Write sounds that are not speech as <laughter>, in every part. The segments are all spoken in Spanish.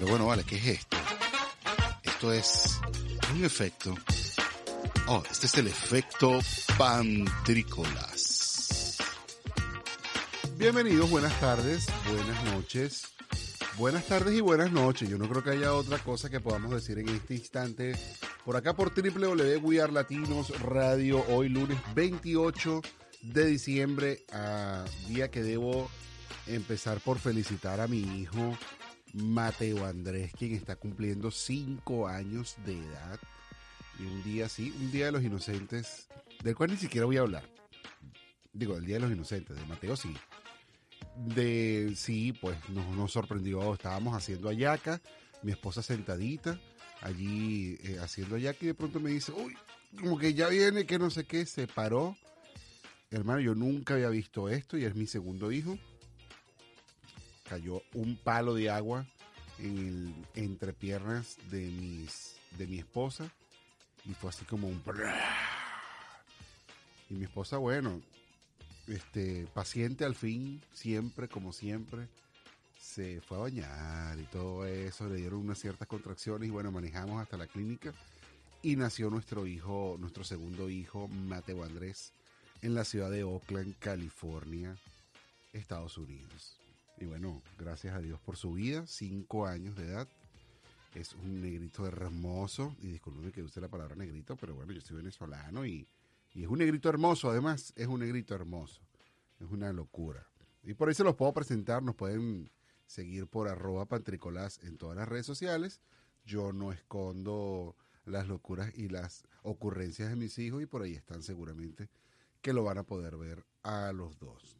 Pero bueno, vale, ¿qué es esto? Esto es un efecto. Oh, este es el efecto pantrícolas. Bienvenidos, buenas tardes, buenas noches. Buenas tardes y buenas noches. Yo no creo que haya otra cosa que podamos decir en este instante. Por acá por www Latinos Radio, hoy lunes 28 de diciembre, a día que debo empezar por felicitar a mi hijo Mateo Andrés, quien está cumpliendo cinco años de edad. Y un día, sí, un día de los inocentes, del cual ni siquiera voy a hablar. Digo, el día de los inocentes, de Mateo sí. De sí, pues nos, nos sorprendió. Estábamos haciendo ayaca, mi esposa sentadita, allí eh, haciendo ayaca, y de pronto me dice, uy, como que ya viene, que no sé qué, se paró. Hermano, yo nunca había visto esto y es mi segundo hijo cayó un palo de agua en el entrepiernas de mis de mi esposa y fue así como un y mi esposa bueno este paciente al fin siempre como siempre se fue a bañar y todo eso le dieron unas ciertas contracciones y bueno manejamos hasta la clínica y nació nuestro hijo nuestro segundo hijo Mateo Andrés en la ciudad de Oakland California Estados Unidos y bueno, gracias a Dios por su vida, cinco años de edad. Es un negrito hermoso. Y disculpenme que use la palabra negrito, pero bueno, yo soy venezolano y, y es un negrito hermoso. Además, es un negrito hermoso. Es una locura. Y por ahí se los puedo presentar. Nos pueden seguir por arroba pantricolás en todas las redes sociales. Yo no escondo las locuras y las ocurrencias de mis hijos y por ahí están seguramente que lo van a poder ver a los dos.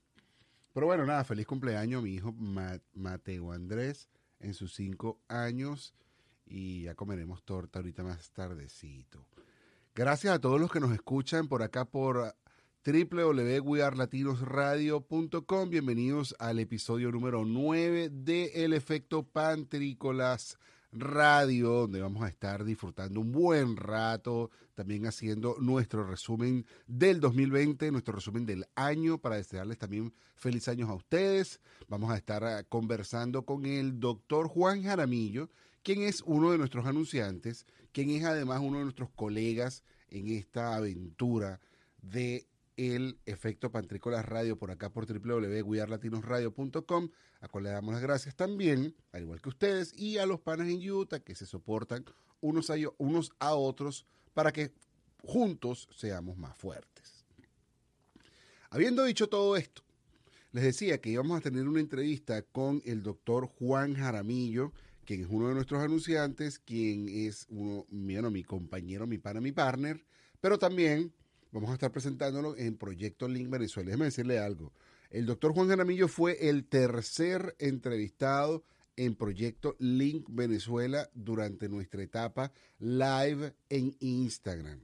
Pero bueno, nada, feliz cumpleaños mi hijo Mateo Andrés en sus cinco años y ya comeremos torta ahorita más tardecito. Gracias a todos los que nos escuchan por acá por www.wearlatinosradio.com. Bienvenidos al episodio número 9 de El Efecto Pantrícolas Radio, donde vamos a estar disfrutando un buen rato, también haciendo nuestro resumen del 2020, nuestro resumen del año, para desearles también feliz años a ustedes. Vamos a estar ah, conversando con el doctor Juan Jaramillo, quien es uno de nuestros anunciantes, quien es además uno de nuestros colegas en esta aventura de el efecto Pantrícolas Radio por acá por www.guiarlatinosradio.com, a cual le damos las gracias también, al igual que ustedes, y a los panas en Utah que se soportan unos a, unos a otros para que juntos seamos más fuertes. Habiendo dicho todo esto, les decía que íbamos a tener una entrevista con el doctor Juan Jaramillo, quien es uno de nuestros anunciantes, quien es uno, bueno, mi compañero, mi pana, mi partner, pero también Vamos a estar presentándolo en Proyecto Link Venezuela. Déjeme decirle algo. El doctor Juan Jaramillo fue el tercer entrevistado en Proyecto Link Venezuela durante nuestra etapa live en Instagram.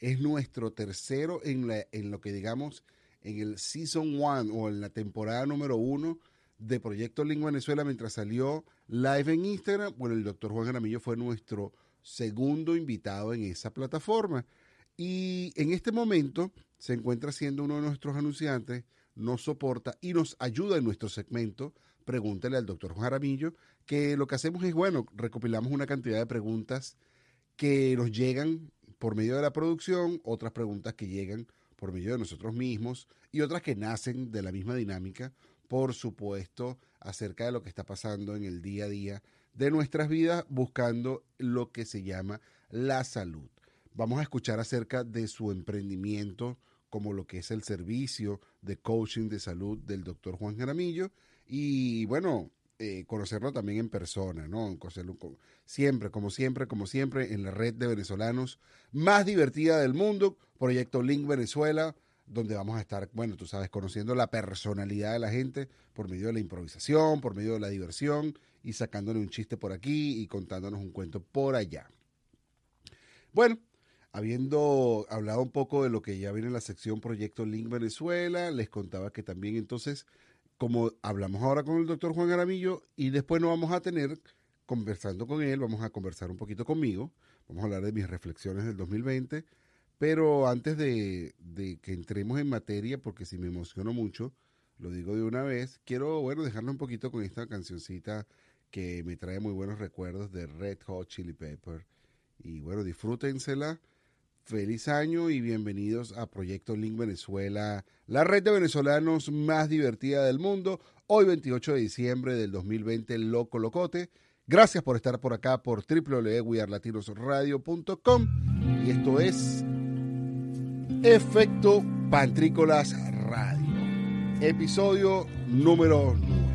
Es nuestro tercero en, la, en lo que digamos en el Season 1 o en la temporada número 1 de Proyecto Link Venezuela mientras salió live en Instagram. Bueno, el doctor Juan Jaramillo fue nuestro segundo invitado en esa plataforma. Y en este momento se encuentra siendo uno de nuestros anunciantes, nos soporta y nos ayuda en nuestro segmento. Pregúntele al doctor Juan Jaramillo, que lo que hacemos es, bueno, recopilamos una cantidad de preguntas que nos llegan por medio de la producción, otras preguntas que llegan por medio de nosotros mismos y otras que nacen de la misma dinámica, por supuesto, acerca de lo que está pasando en el día a día de nuestras vidas, buscando lo que se llama la salud. Vamos a escuchar acerca de su emprendimiento, como lo que es el servicio de coaching de salud del doctor Juan Jaramillo. Y bueno, eh, conocerlo también en persona, ¿no? Conocerlo siempre, como siempre, como siempre, en la red de venezolanos más divertida del mundo, Proyecto Link Venezuela, donde vamos a estar, bueno, tú sabes, conociendo la personalidad de la gente por medio de la improvisación, por medio de la diversión y sacándole un chiste por aquí y contándonos un cuento por allá. Bueno, Habiendo hablado un poco de lo que ya viene en la sección Proyecto Link Venezuela, les contaba que también entonces, como hablamos ahora con el doctor Juan Aramillo, y después nos vamos a tener, conversando con él, vamos a conversar un poquito conmigo, vamos a hablar de mis reflexiones del 2020, pero antes de, de que entremos en materia, porque si me emociono mucho, lo digo de una vez, quiero, bueno, dejarlo un poquito con esta cancioncita que me trae muy buenos recuerdos de Red Hot Chili Pepper. Y bueno, disfrútensela. Feliz año y bienvenidos a Proyecto Link Venezuela, la red de venezolanos más divertida del mundo. Hoy 28 de diciembre del 2020, Loco Locote. Gracias por estar por acá por www.wearlatinosradio.com y esto es Efecto Pantrícolas Radio, episodio número 9.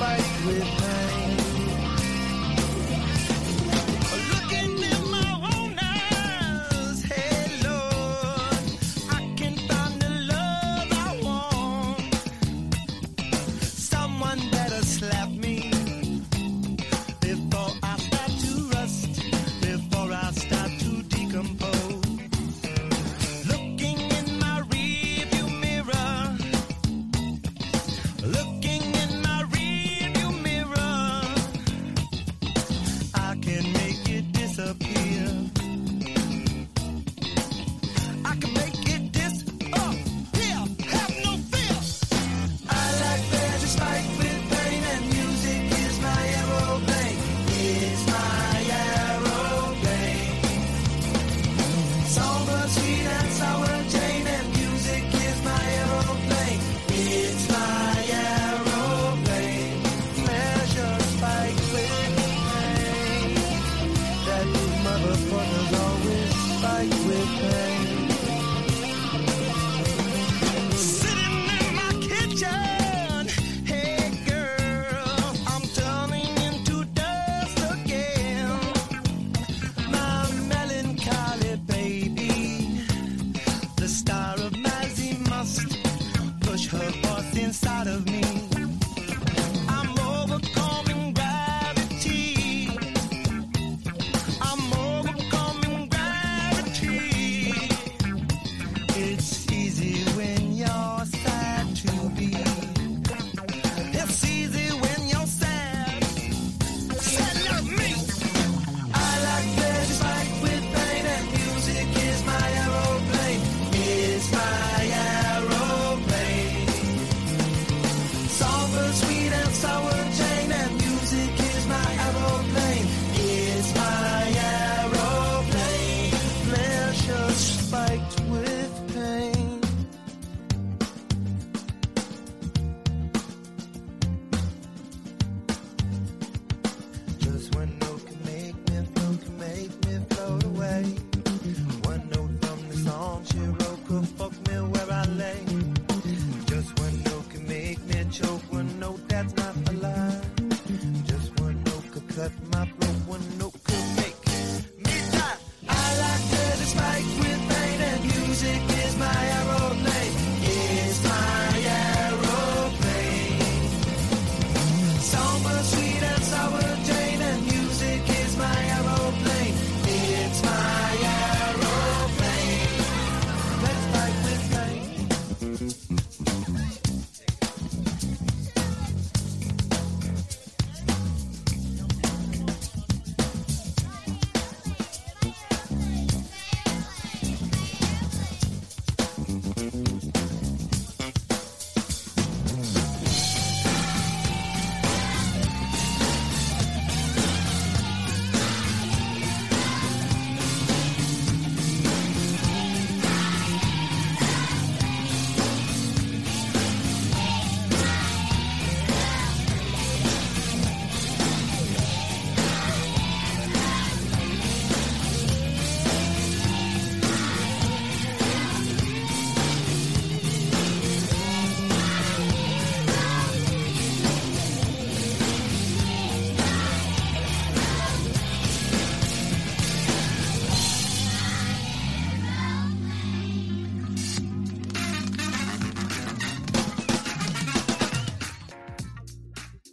fight with pain.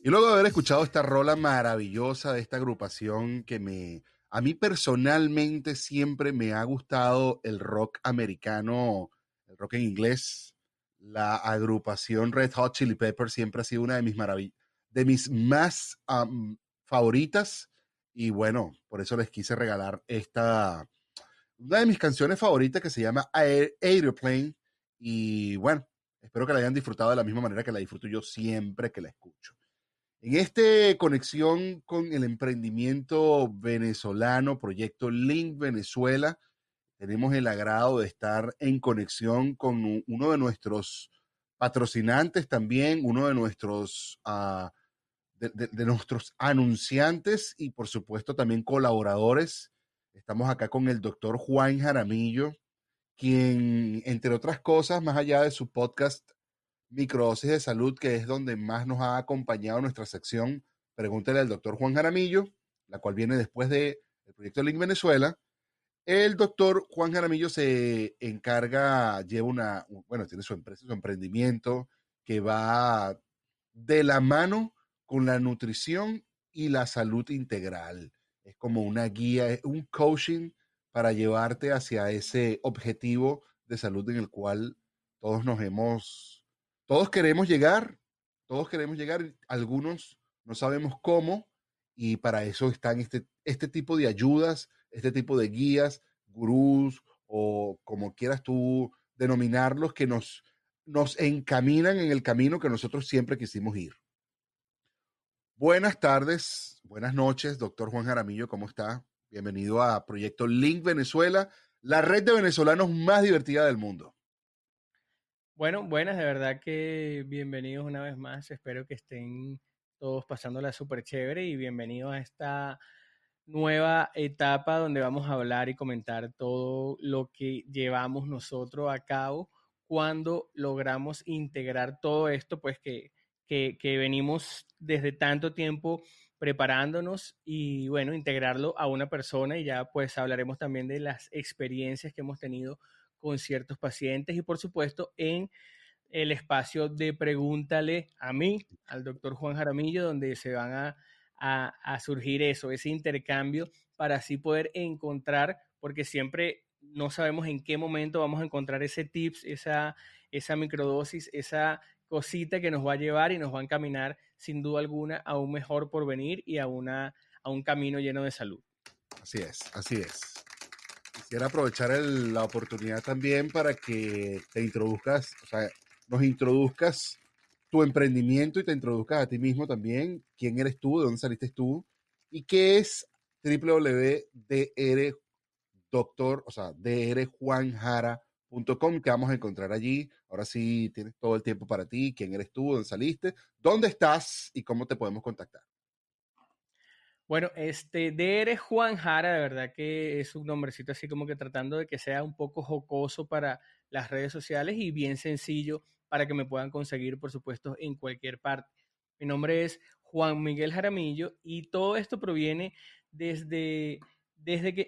Y luego de haber escuchado esta rola maravillosa de esta agrupación que me, a mí personalmente siempre me ha gustado el rock americano, el rock en inglés. La agrupación Red Hot Chili Peppers siempre ha sido una de mis maravillas, de mis más favoritas. Y bueno, por eso les quise regalar esta, una de mis canciones favoritas que se llama Aeroplane. Y bueno, espero que la hayan disfrutado de la misma manera que la disfruto yo siempre que la escucho. En esta conexión con el emprendimiento venezolano, proyecto Link Venezuela, tenemos el agrado de estar en conexión con uno de nuestros patrocinantes también, uno de nuestros, uh, de, nuestros anunciantes y por supuesto también colaboradores. Estamos acá con el doctor Juan Jaramillo, quien, entre otras cosas, más allá de su podcast Microdosis de Salud, que es donde más nos ha acompañado nuestra sección Pregúntale al doctor Juan Jaramillo, la cual viene después del proyecto Link Venezuela. El doctor Juan Jaramillo se encarga, lleva una, bueno, tiene su empresa, su emprendimiento, que va de la mano con la nutrición y la salud integral. Es como una guía, un coaching para llevarte hacia ese objetivo de salud en el cual todos nos hemos todos queremos llegar, todos queremos llegar, algunos no sabemos cómo, y para eso están este, este tipo de ayudas, este tipo de guías, gurús o como quieras tú denominarlos, que nos, nos encaminan en el camino que nosotros siempre quisimos ir. Buenas tardes, buenas noches, doctor Juan Jaramillo, ¿cómo está? Bienvenido a Proyecto Link Venezuela, la red de venezolanos más divertida del mundo. Bueno, buenas, de verdad que bienvenidos una vez más. Espero que estén todos pasándola súper chévere y bienvenidos a esta nueva etapa donde vamos a hablar y comentar todo lo que llevamos nosotros a cabo cuando logramos integrar todo esto, pues que, que, que venimos desde tanto tiempo preparándonos y bueno, integrarlo a una persona y ya pues hablaremos también de las experiencias que hemos tenido con ciertos pacientes y por supuesto en el espacio de Pregúntale a mí, al doctor Juan Jaramillo, donde se van a, a, surgir eso, ese intercambio para así poder encontrar, porque siempre no sabemos en qué momento vamos a encontrar ese tips, esa, esa microdosis, esa cosita que nos va a llevar y nos va a encaminar sin duda alguna a un mejor porvenir y a, una, a un camino lleno de salud. Así es, así es. Quisiera aprovechar la oportunidad también para que te introduzcas, o sea, nos introduzcas tu emprendimiento y te introduzcas a ti mismo también. ¿Quién eres tú? ¿De dónde saliste tú? ¿Y qué es www.dr doctor, o sea, drjuanjara.com que vamos a encontrar allí. Ahora sí tienes todo el tiempo para ti. ¿Quién eres tú? ¿Dónde saliste? ¿Dónde estás? ¿Y cómo te podemos contactar? Bueno, este, DR Juan Jara, de verdad que es un nombrecito así como que tratando de que sea un poco jocoso para las redes sociales y bien sencillo para que me puedan conseguir, por supuesto, en cualquier parte. Mi nombre es Juan Miguel Jaramillo y todo esto proviene desde, desde que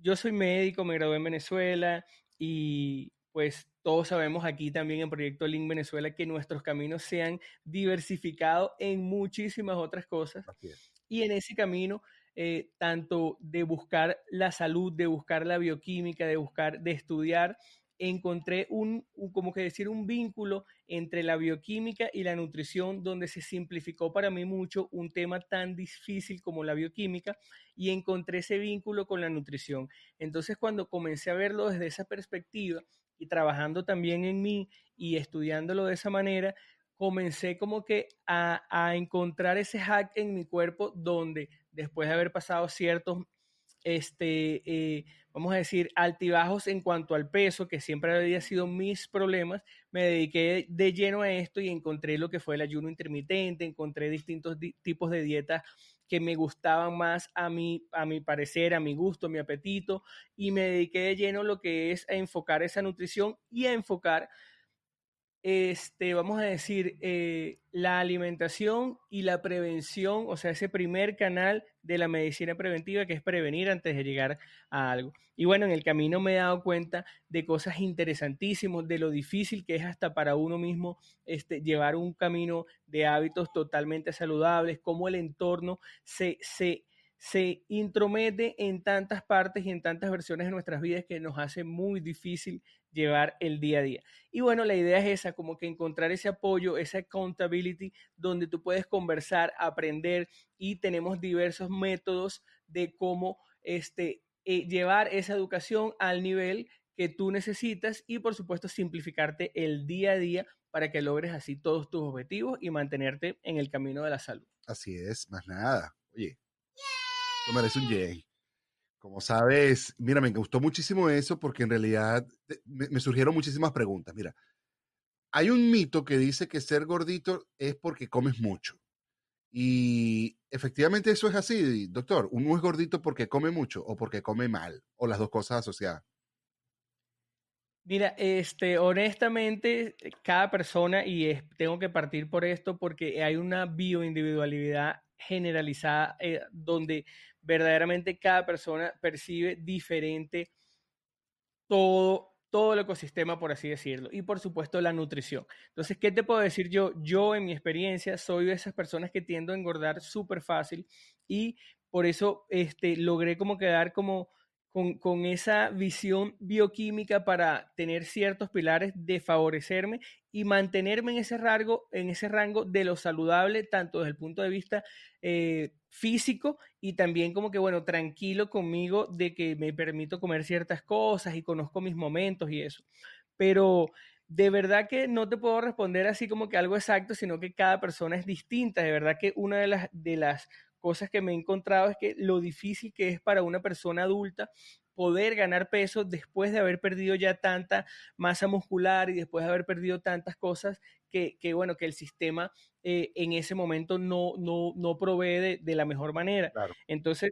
yo soy médico, me gradué en Venezuela y pues todos sabemos aquí también en Proyecto Link Venezuela que nuestros caminos se han diversificado en muchísimas otras cosas y en ese camino, eh, tanto de buscar la salud, de buscar la bioquímica, de buscar, de estudiar, encontré un, como que decir, un vínculo entre la bioquímica y la nutrición, donde se simplificó para mí mucho un tema tan difícil como la bioquímica y encontré ese vínculo con la nutrición. Entonces, cuando comencé a verlo desde esa perspectiva y trabajando también en mí y estudiándolo de esa manera, comencé como que a, encontrar ese hack en mi cuerpo donde después de haber pasado ciertos, este, eh, vamos a decir, altibajos en cuanto al peso, que siempre había sido mis problemas, me dediqué de lleno a esto y encontré lo que fue el ayuno intermitente, encontré distintos tipos de dietas que me gustaban más a mi, a mi parecer, a mi gusto, a mi apetito, y me dediqué de lleno lo que es a enfocar esa nutrición y a enfocar este, vamos a decir, eh, la alimentación y la prevención, o sea, ese primer canal de la medicina preventiva que es prevenir antes de llegar a algo. Y bueno, en el camino me he dado cuenta de cosas interesantísimas, de lo difícil que es hasta para uno mismo este, llevar un camino de hábitos totalmente saludables, cómo el entorno se, se, se intromete en tantas partes y en tantas versiones de nuestras vidas que nos hace muy difícil llevar el día a día. Y bueno, la idea es esa, como que encontrar ese apoyo, esa accountability, donde tú puedes conversar, aprender y tenemos diversos métodos de cómo este, eh, llevar esa educación al nivel que tú necesitas y por supuesto simplificarte el día a día para que logres así todos tus objetivos y mantenerte en el camino de la salud. Así es, más nada. Oye, tú mereces un yay. Como sabes, mira, me gustó muchísimo eso porque en realidad me, surgieron muchísimas preguntas. Mira, hay un mito que dice que ser gordito es porque comes mucho. Y efectivamente eso es así, doctor. Uno es gordito porque come mucho o porque come mal, o las dos cosas asociadas. Mira, este, honestamente, cada persona, y tengo que partir por esto porque hay una bioindividualidad generalizada eh, donde verdaderamente cada persona percibe diferente todo, todo el ecosistema, por así decirlo, y por supuesto la nutrición. Entonces, ¿qué te puedo decir yo? Yo en mi experiencia soy de esas personas que tiendo a engordar súper fácil y por eso este, logré como quedar como con, esa visión bioquímica para tener ciertos pilares de favorecerme y mantenerme en ese rango, en ese rango de lo saludable, tanto desde el punto de vista eh, físico y también como que, bueno, tranquilo conmigo de que me permito comer ciertas cosas y conozco mis momentos y eso. Pero de verdad que no te puedo responder así como que algo exacto, sino que cada persona es distinta. De verdad que una de las, de las cosas que me he encontrado es que lo difícil que es para una persona adulta poder ganar peso después de haber perdido ya tanta masa muscular y después de haber perdido tantas cosas que, bueno, que el sistema eh, en ese momento no, no, no provee de, la mejor manera. Entonces,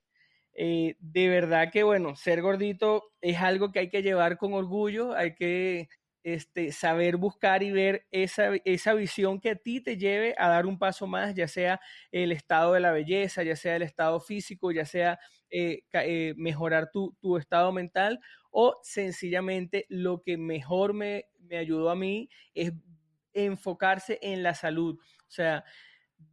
eh, de verdad que, bueno, ser gordito es algo que hay que llevar con orgullo, hay que este, saber buscar y ver esa, esa visión que a ti te lleve a dar un paso más, ya sea el estado de la belleza, ya sea el estado físico, ya sea eh, eh, mejorar tu, tu, estado mental o sencillamente lo que mejor me, me ayudó a mí es enfocarse en la salud. O sea,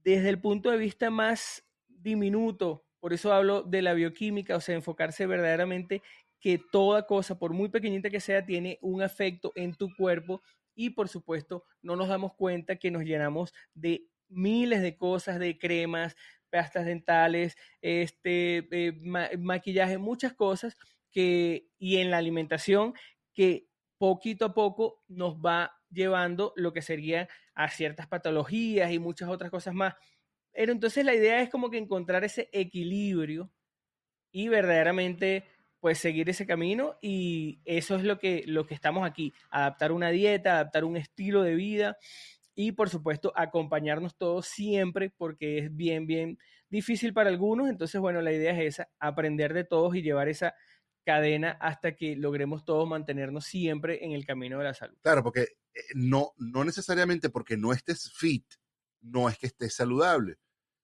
desde el punto de vista más diminuto, por eso hablo de la bioquímica, o sea, enfocarse verdaderamente que toda cosa, por muy pequeñita que sea, tiene un efecto en tu cuerpo y por supuesto no nos damos cuenta que nos llenamos de miles de cosas, de cremas, pastas dentales, este, eh, maquillaje, muchas cosas que, y en la alimentación que poquito a poco nos va llevando lo que sería a ciertas patologías y muchas otras cosas más. Pero entonces la idea es como que encontrar ese equilibrio y verdaderamente pues seguir ese camino y eso es lo que, lo que estamos aquí, adaptar una dieta, adaptar un estilo de vida y por supuesto acompañarnos todos siempre porque es bien, bien difícil para algunos, entonces bueno, la idea es esa, aprender de todos y llevar esa cadena hasta que logremos todos mantenernos siempre en el camino de la salud. Claro, porque eh, no, no necesariamente porque no estés fit, no es que estés saludable.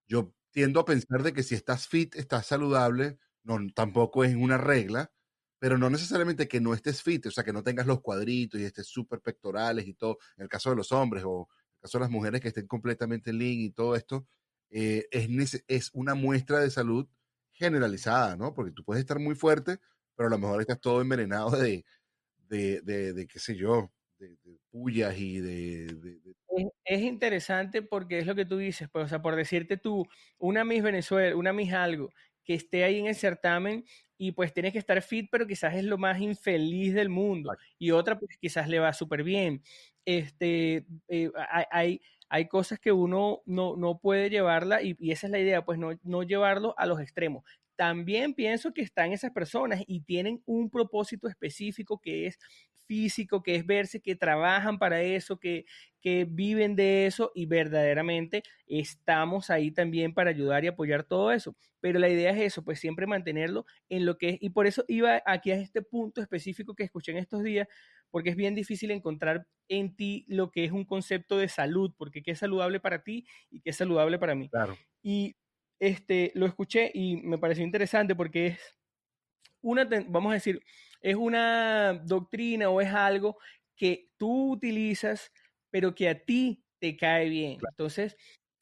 Yo tiendo a pensar de que si estás fit, estás saludable, no, tampoco es una regla, pero no necesariamente que no estés fit, o sea, que no tengas los cuadritos y estés súper pectorales y todo, en el caso de los hombres o en el caso de las mujeres que estén completamente lean y todo esto, eh, es, es una muestra de salud generalizada, ¿no? Porque tú puedes estar muy fuerte, pero a lo mejor estás todo envenenado de, de, de, qué sé yo, de, pullas y de... Es, es, interesante porque es lo que tú dices, pues, o sea, por decirte tú, una Miss Venezuela, una Miss algo, que esté ahí en el certamen y pues tienes que estar fit, pero quizás es lo más infeliz del mundo. Y otra, pues quizás le va súper bien. Este, eh, hay, hay cosas que uno no, no puede llevarla y, y, esa es la idea, pues no, no llevarlo a los extremos. También pienso que están esas personas y tienen un propósito específico que es físico, que es verse, que trabajan para eso, que, que viven de eso y verdaderamente estamos ahí también para ayudar y apoyar todo eso. Pero la idea es eso, pues siempre mantenerlo en lo que es, y por eso iba aquí a este punto específico que escuché en estos días, porque es bien difícil encontrar en ti lo que es un concepto de salud, porque qué es saludable para ti y qué es saludable para mí. Claro. Y este, lo escuché y me pareció interesante porque es una, vamos a decir, es una doctrina o es algo que tú utilizas, pero que a ti te cae bien. Entonces,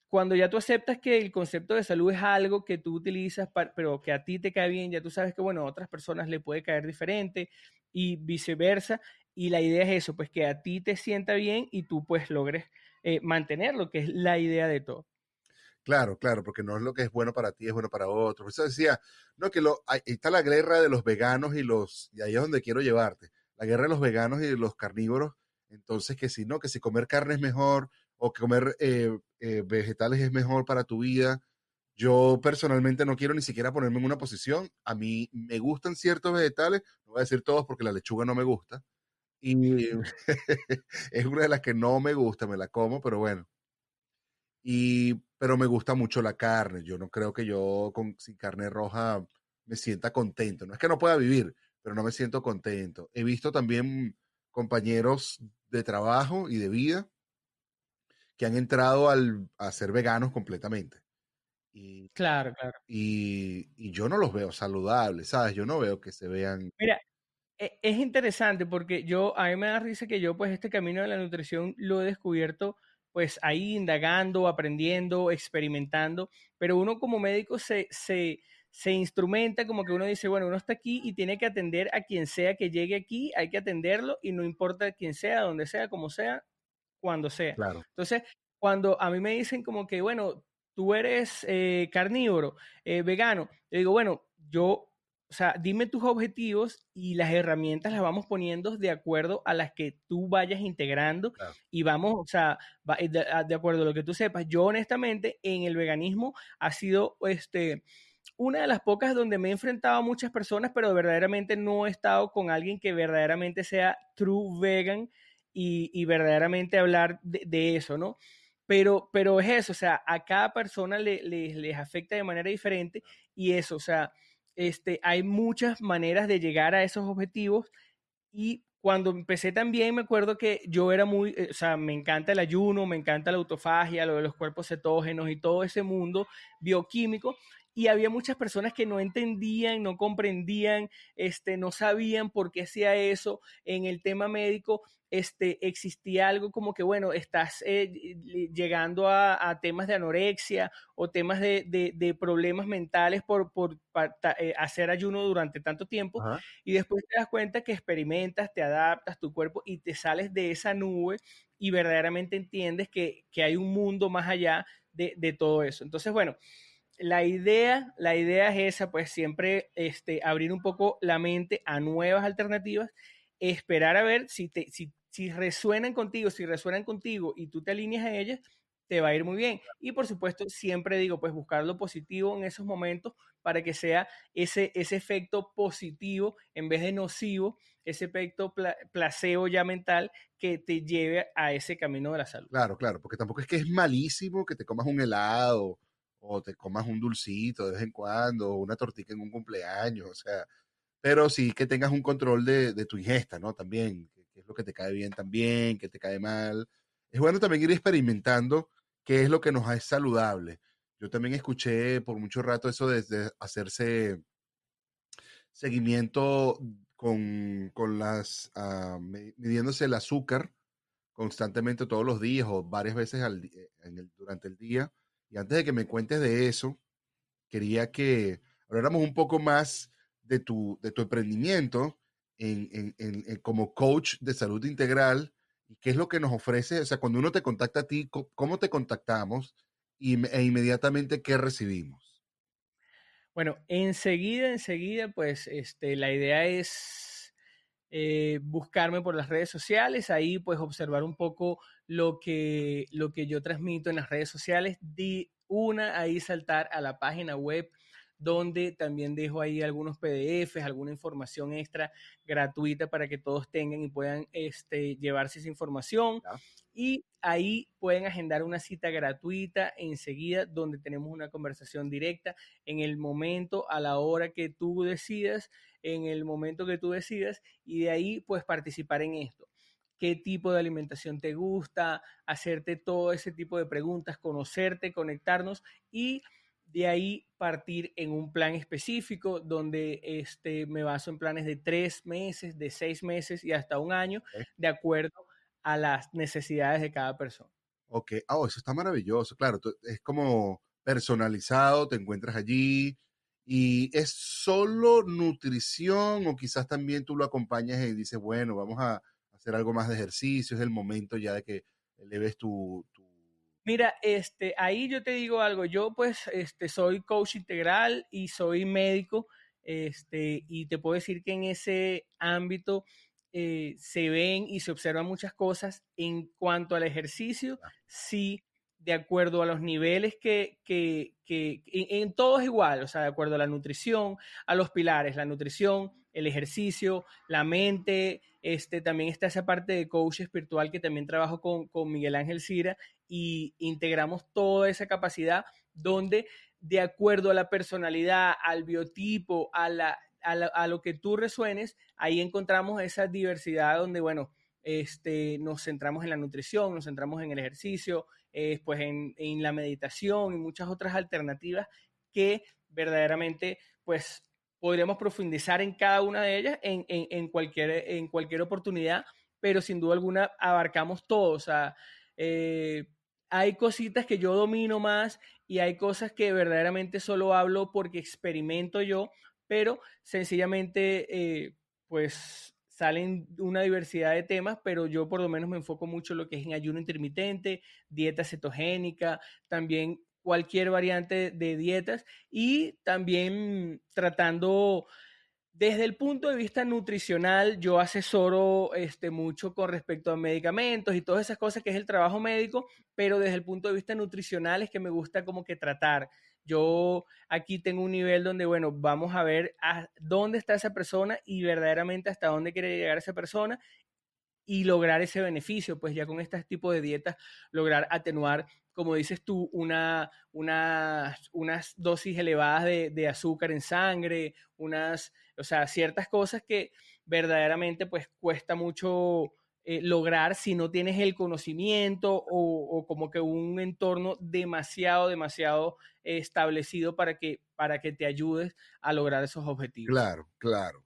cuando ya tú aceptas que el concepto de salud es algo que tú utilizas, pero que a ti te cae bien, ya tú sabes que, bueno, a otras personas le puede caer diferente y viceversa. Y la idea es eso, pues que a ti te sienta bien y tú pues logres eh, mantenerlo, que es la idea de todo. Claro, claro, porque no es lo que es bueno para ti, es bueno para otros. Eso decía, no, que lo, ahí está la guerra de los veganos y los, y ahí es donde quiero llevarte, la guerra de los veganos y de los carnívoros. Entonces, que si no, que si comer carne es mejor o que comer eh, eh, vegetales es mejor para tu vida. Yo personalmente no quiero ni siquiera ponerme en una posición. A mí me gustan ciertos vegetales, no voy a decir todos porque la lechuga no me gusta. Y <laughs> es una de las que no me gusta, me la como, pero bueno. Y pero me gusta mucho la carne. Yo no creo que yo con, sin carne roja me sienta contento. No es que no pueda vivir, pero no me siento contento. He visto también compañeros de trabajo y de vida que han entrado al, a ser veganos completamente. Y, claro, claro. Y, y, yo no los veo saludables, ¿sabes? Yo no veo que se vean... Mira, e, es interesante porque yo, a mí me da risa que yo pues este camino de la nutrición lo he descubierto pues ahí indagando, aprendiendo, experimentando, pero uno como médico se, se, se instrumenta como que uno dice, bueno, uno está aquí y tiene que atender a quien sea que llegue aquí, hay que atenderlo y no importa quién sea, donde sea, como sea, cuando sea. Claro. Entonces, cuando a mí me dicen como que, bueno, tú eres eh, carnívoro, eh, vegano, yo digo, bueno, yo o sea, dime tus objetivos y las herramientas las vamos poniendo de acuerdo a las que tú vayas integrando y vamos, o sea, ah, de, acuerdo a lo que tú sepas. Yo honestamente en el veganismo ha sido este una de las pocas donde me he enfrentado a muchas personas, pero verdaderamente no he estado con alguien que verdaderamente sea true vegan y, verdaderamente hablar de, eso, ¿no? Pero, pero es eso, o sea, a cada persona le, les afecta de manera diferente y eso, o sea, este, hay muchas maneras de llegar a esos objetivos y cuando empecé también me acuerdo que yo era muy, eh, o sea, me encanta el ayuno, me encanta la autofagia, lo de los cuerpos cetógenos y todo ese mundo bioquímico y había muchas personas que no entendían, no comprendían, este, no sabían por qué hacía eso en el tema médico este, existía algo como que, bueno, estás eh, llegando a, temas de anorexia o temas de, problemas mentales por, eh, hacer ayuno durante tanto tiempo y después te das cuenta que experimentas, te adaptas tu cuerpo y te sales de esa nube y verdaderamente entiendes que, hay un mundo más allá de, de todo eso. Entonces, bueno, la idea, la idea es esa, pues siempre este, abrir un poco la mente a nuevas alternativas, esperar a ver si, te, si si resuenan contigo, si resuenan contigo y tú te alineas a ellas, te va a ir muy bien. Y por supuesto, siempre digo, pues buscar lo positivo en esos momentos para que sea ese, ese efecto positivo en vez de nocivo, ese efecto placebo ya mental que te lleve a ese camino de la salud. Claro, claro, porque tampoco es que es malísimo que te comas un helado o te comas un dulcito de vez en cuando, una tortita en un cumpleaños, o sea, pero sí que tengas un control de, de tu ingesta, ¿no? También, qué es lo que te cae bien también, qué te cae mal. Es bueno también ir experimentando qué es lo que nos es saludable. Yo también escuché por mucho rato eso de, hacerse seguimiento con, con las, ah, midiéndose el azúcar constantemente todos los días o varias veces al, en durante el día. Y antes de que me cuentes de eso, quería que habláramos un poco más de tu, de tu emprendimiento en, como coach de salud integral y qué es lo que nos ofrece, o sea, cuando uno te contacta a ti, cómo te contactamos y, e inmediatamente qué recibimos. Bueno, enseguida, enseguida, pues este, la idea es eh, buscarme por las redes sociales, ahí pues observar un poco lo que, lo que yo transmito en las redes sociales, de una, ahí saltar a la página web donde también dejo ahí algunos PDFs, alguna información extra gratuita para que todos tengan y puedan este, llevarse esa información. Y ahí pueden agendar una cita gratuita enseguida donde tenemos una conversación directa en el momento, a la hora que tú decidas, en el momento que tú decidas y de ahí pues participar en esto qué tipo de alimentación te gusta, hacerte todo ese tipo de preguntas, conocerte, conectarnos y de ahí partir en un plan específico donde este, me baso en planes de tres meses, de seis meses y hasta un año, de acuerdo a las necesidades de cada persona. Ok, oh, eso está maravilloso, claro, es como personalizado, te encuentras allí y es solo nutrición o quizás también tú lo acompañas y dices, bueno, vamos a hacer algo más de ejercicio, es el momento ya de que eleves tu, tu... Mira, este, ahí yo te digo algo, yo pues este, soy coach integral y soy médico, este, y te puedo decir que en ese ámbito eh, se ven y se observan muchas cosas. En cuanto al ejercicio, sí, de acuerdo a los niveles que, que, que en, en, todo es igual, o sea, de acuerdo a la nutrición, a los pilares, la nutrición, el ejercicio, la mente, este, también está esa parte de coach espiritual que también trabajo con, con Miguel Ángel Cira y integramos toda esa capacidad donde de acuerdo a la personalidad, al biotipo, a, la, a, lo que tú resuenes, ahí encontramos esa diversidad donde, bueno, este, nos centramos en la nutrición, nos centramos en el ejercicio, eh, pues en, en, la meditación y muchas otras alternativas que verdaderamente pues podríamos profundizar en cada una de ellas en, en, cualquier, en cualquier oportunidad, pero sin duda alguna abarcamos todo. O sea, eh, hay cositas que yo domino más y hay cosas que verdaderamente solo hablo porque experimento yo, pero sencillamente, eh, pues salen una diversidad de temas, pero yo por lo menos me enfoco mucho en lo que es en ayuno intermitente, dieta cetogénica, también cualquier variante de dietas y también tratando desde el punto de vista nutricional, yo asesoro este, mucho con respecto a medicamentos y todas esas cosas que es el trabajo médico, pero desde el punto de vista nutricional es que me gusta como que tratar. Yo aquí tengo un nivel donde, bueno, vamos a ver a dónde está esa persona y verdaderamente hasta dónde quiere llegar esa persona y lograr ese beneficio, pues ya con este tipo de dietas, lograr atenuar, como dices tú, una, una unas dosis elevadas de, de, azúcar en sangre, unas, o sea, ciertas cosas que verdaderamente pues cuesta mucho eh, lograr si no tienes el conocimiento o, o, como que un entorno demasiado, demasiado establecido para que, para que te ayudes a lograr esos objetivos. Claro, claro,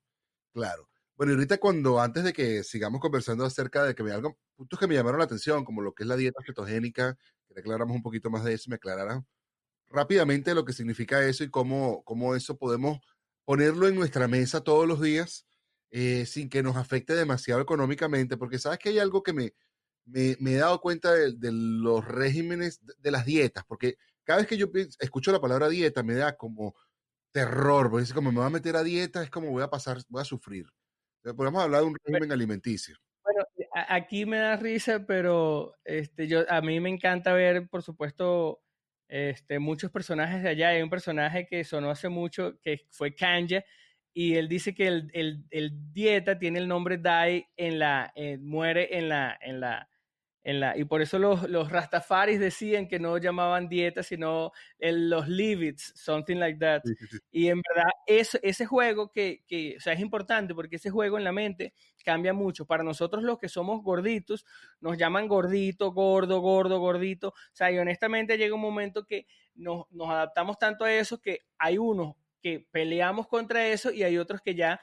claro. Bueno, y ahorita cuando, antes de que sigamos conversando acerca de que me algo, puntos que me llamaron la atención, como lo que es la dieta cetogénica, que aclaramos un poquito más de eso, me aclararan rápidamente lo que significa eso y cómo, cómo eso podemos ponerlo en nuestra mesa todos los días eh, sin que nos afecte demasiado económicamente, porque sabes que hay algo que me, me, me he dado cuenta de, de, los regímenes, de, de, las dietas, porque cada vez que yo escucho la palabra dieta me da como terror, porque es como me voy a meter a dieta, es como voy a pasar, voy a sufrir. Podemos hablar de un régimen alimenticio. Bueno, aquí me da risa, pero este, yo, a mí me encanta ver, por supuesto, este, muchos personajes de allá. Hay un personaje que sonó hace mucho, que fue Kanja, y él dice que el, el, el dieta tiene el nombre Dai en la, eh, muere en la, en la, la, y por eso los, los, Rastafaris decían que no llamaban dieta, sino el, los Livits, something like that. Sí, sí, sí. Y en verdad, eso, ese juego que, que, o sea, es importante porque ese juego en la mente cambia mucho. Para nosotros los que somos gorditos, nos llaman gordito, gordo, gordo, gordito. O sea, y honestamente llega un momento que nos, nos adaptamos tanto a eso que hay unos que peleamos contra eso y hay otros que ya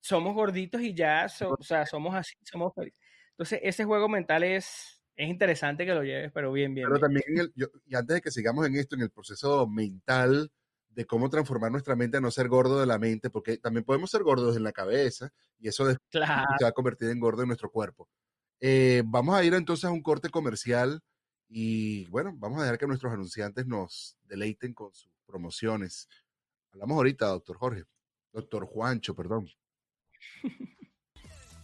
somos gorditos y ya, so, o sea, somos así, somos felices. Entonces, ese juego mental es, es interesante que lo lleves, pero bien, bien. Pero bien. también, el, yo, y antes de que sigamos en esto, en el proceso mental de cómo transformar nuestra mente a no ser gordo de la mente, porque también podemos ser gordos en la cabeza y eso claro. se va a convertir en gordo en nuestro cuerpo. Eh, vamos a ir entonces a un corte comercial y bueno, vamos a dejar que nuestros anunciantes nos deleiten con sus promociones. Hablamos ahorita, doctor Jorge, doctor Juancho, perdón. <laughs>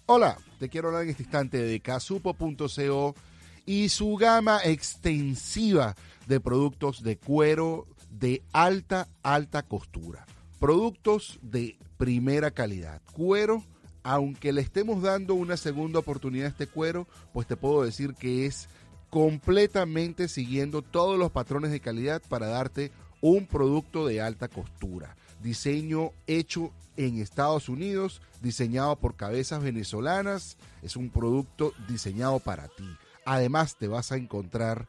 Hola, te quiero hablar en este instante de casupo.co y su gama extensiva de productos de cuero, de alta, alta costura. Productos de primera calidad. Cuero, aunque le estemos dando una segunda oportunidad a este cuero, pues te puedo decir que es completamente siguiendo todos los patrones de calidad para darte un producto de alta costura. Diseño hecho en Estados Unidos, diseñado por cabezas venezolanas. Es un producto diseñado para ti. Además te vas a encontrar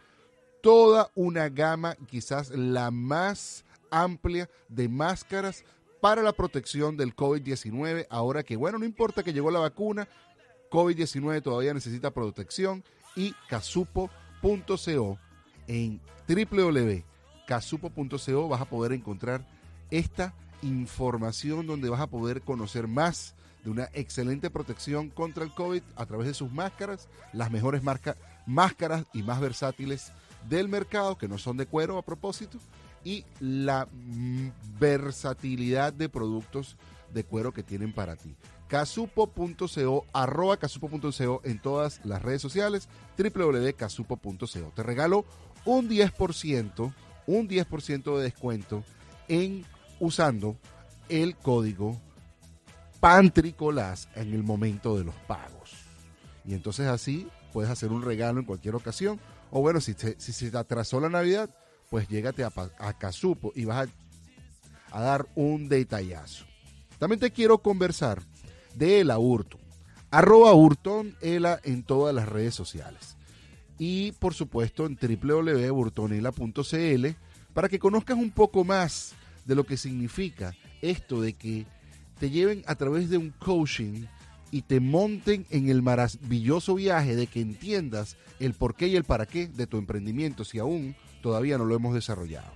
toda una gama, quizás la más amplia de máscaras para la protección del COVID-19. Ahora que, bueno, no importa que llegó la vacuna, COVID-19 todavía necesita protección y casupo.co en www.casupo.co vas a poder encontrar esta información donde vas a poder conocer más de una excelente protección contra el COVID a través de sus máscaras, las mejores máscaras y más versátiles del mercado, que no son de cuero a propósito, y la versatilidad de productos de cuero que tienen para ti. Casupo.co, arroba casupo.co en todas las redes sociales, www.casupo.co. Te regalo un 10%, un 10% de descuento en usando el código Pantricolas en el momento de los pagos. Y entonces así puedes hacer un regalo en cualquier ocasión. O bueno, si, si se te atrasó la Navidad, pues llégate a, a Casupo y vas a, dar un detallazo. También te quiero conversar de Ela Hurton. Arroba Hurton Ela en todas las redes sociales. Y por supuesto en www.hurtonela.cl para que conozcas un poco más de lo que significa esto de que te lleven a través de un coaching y te monten en el maravilloso viaje de que entiendas el por qué y el para qué de tu emprendimiento si aún todavía no lo hemos desarrollado.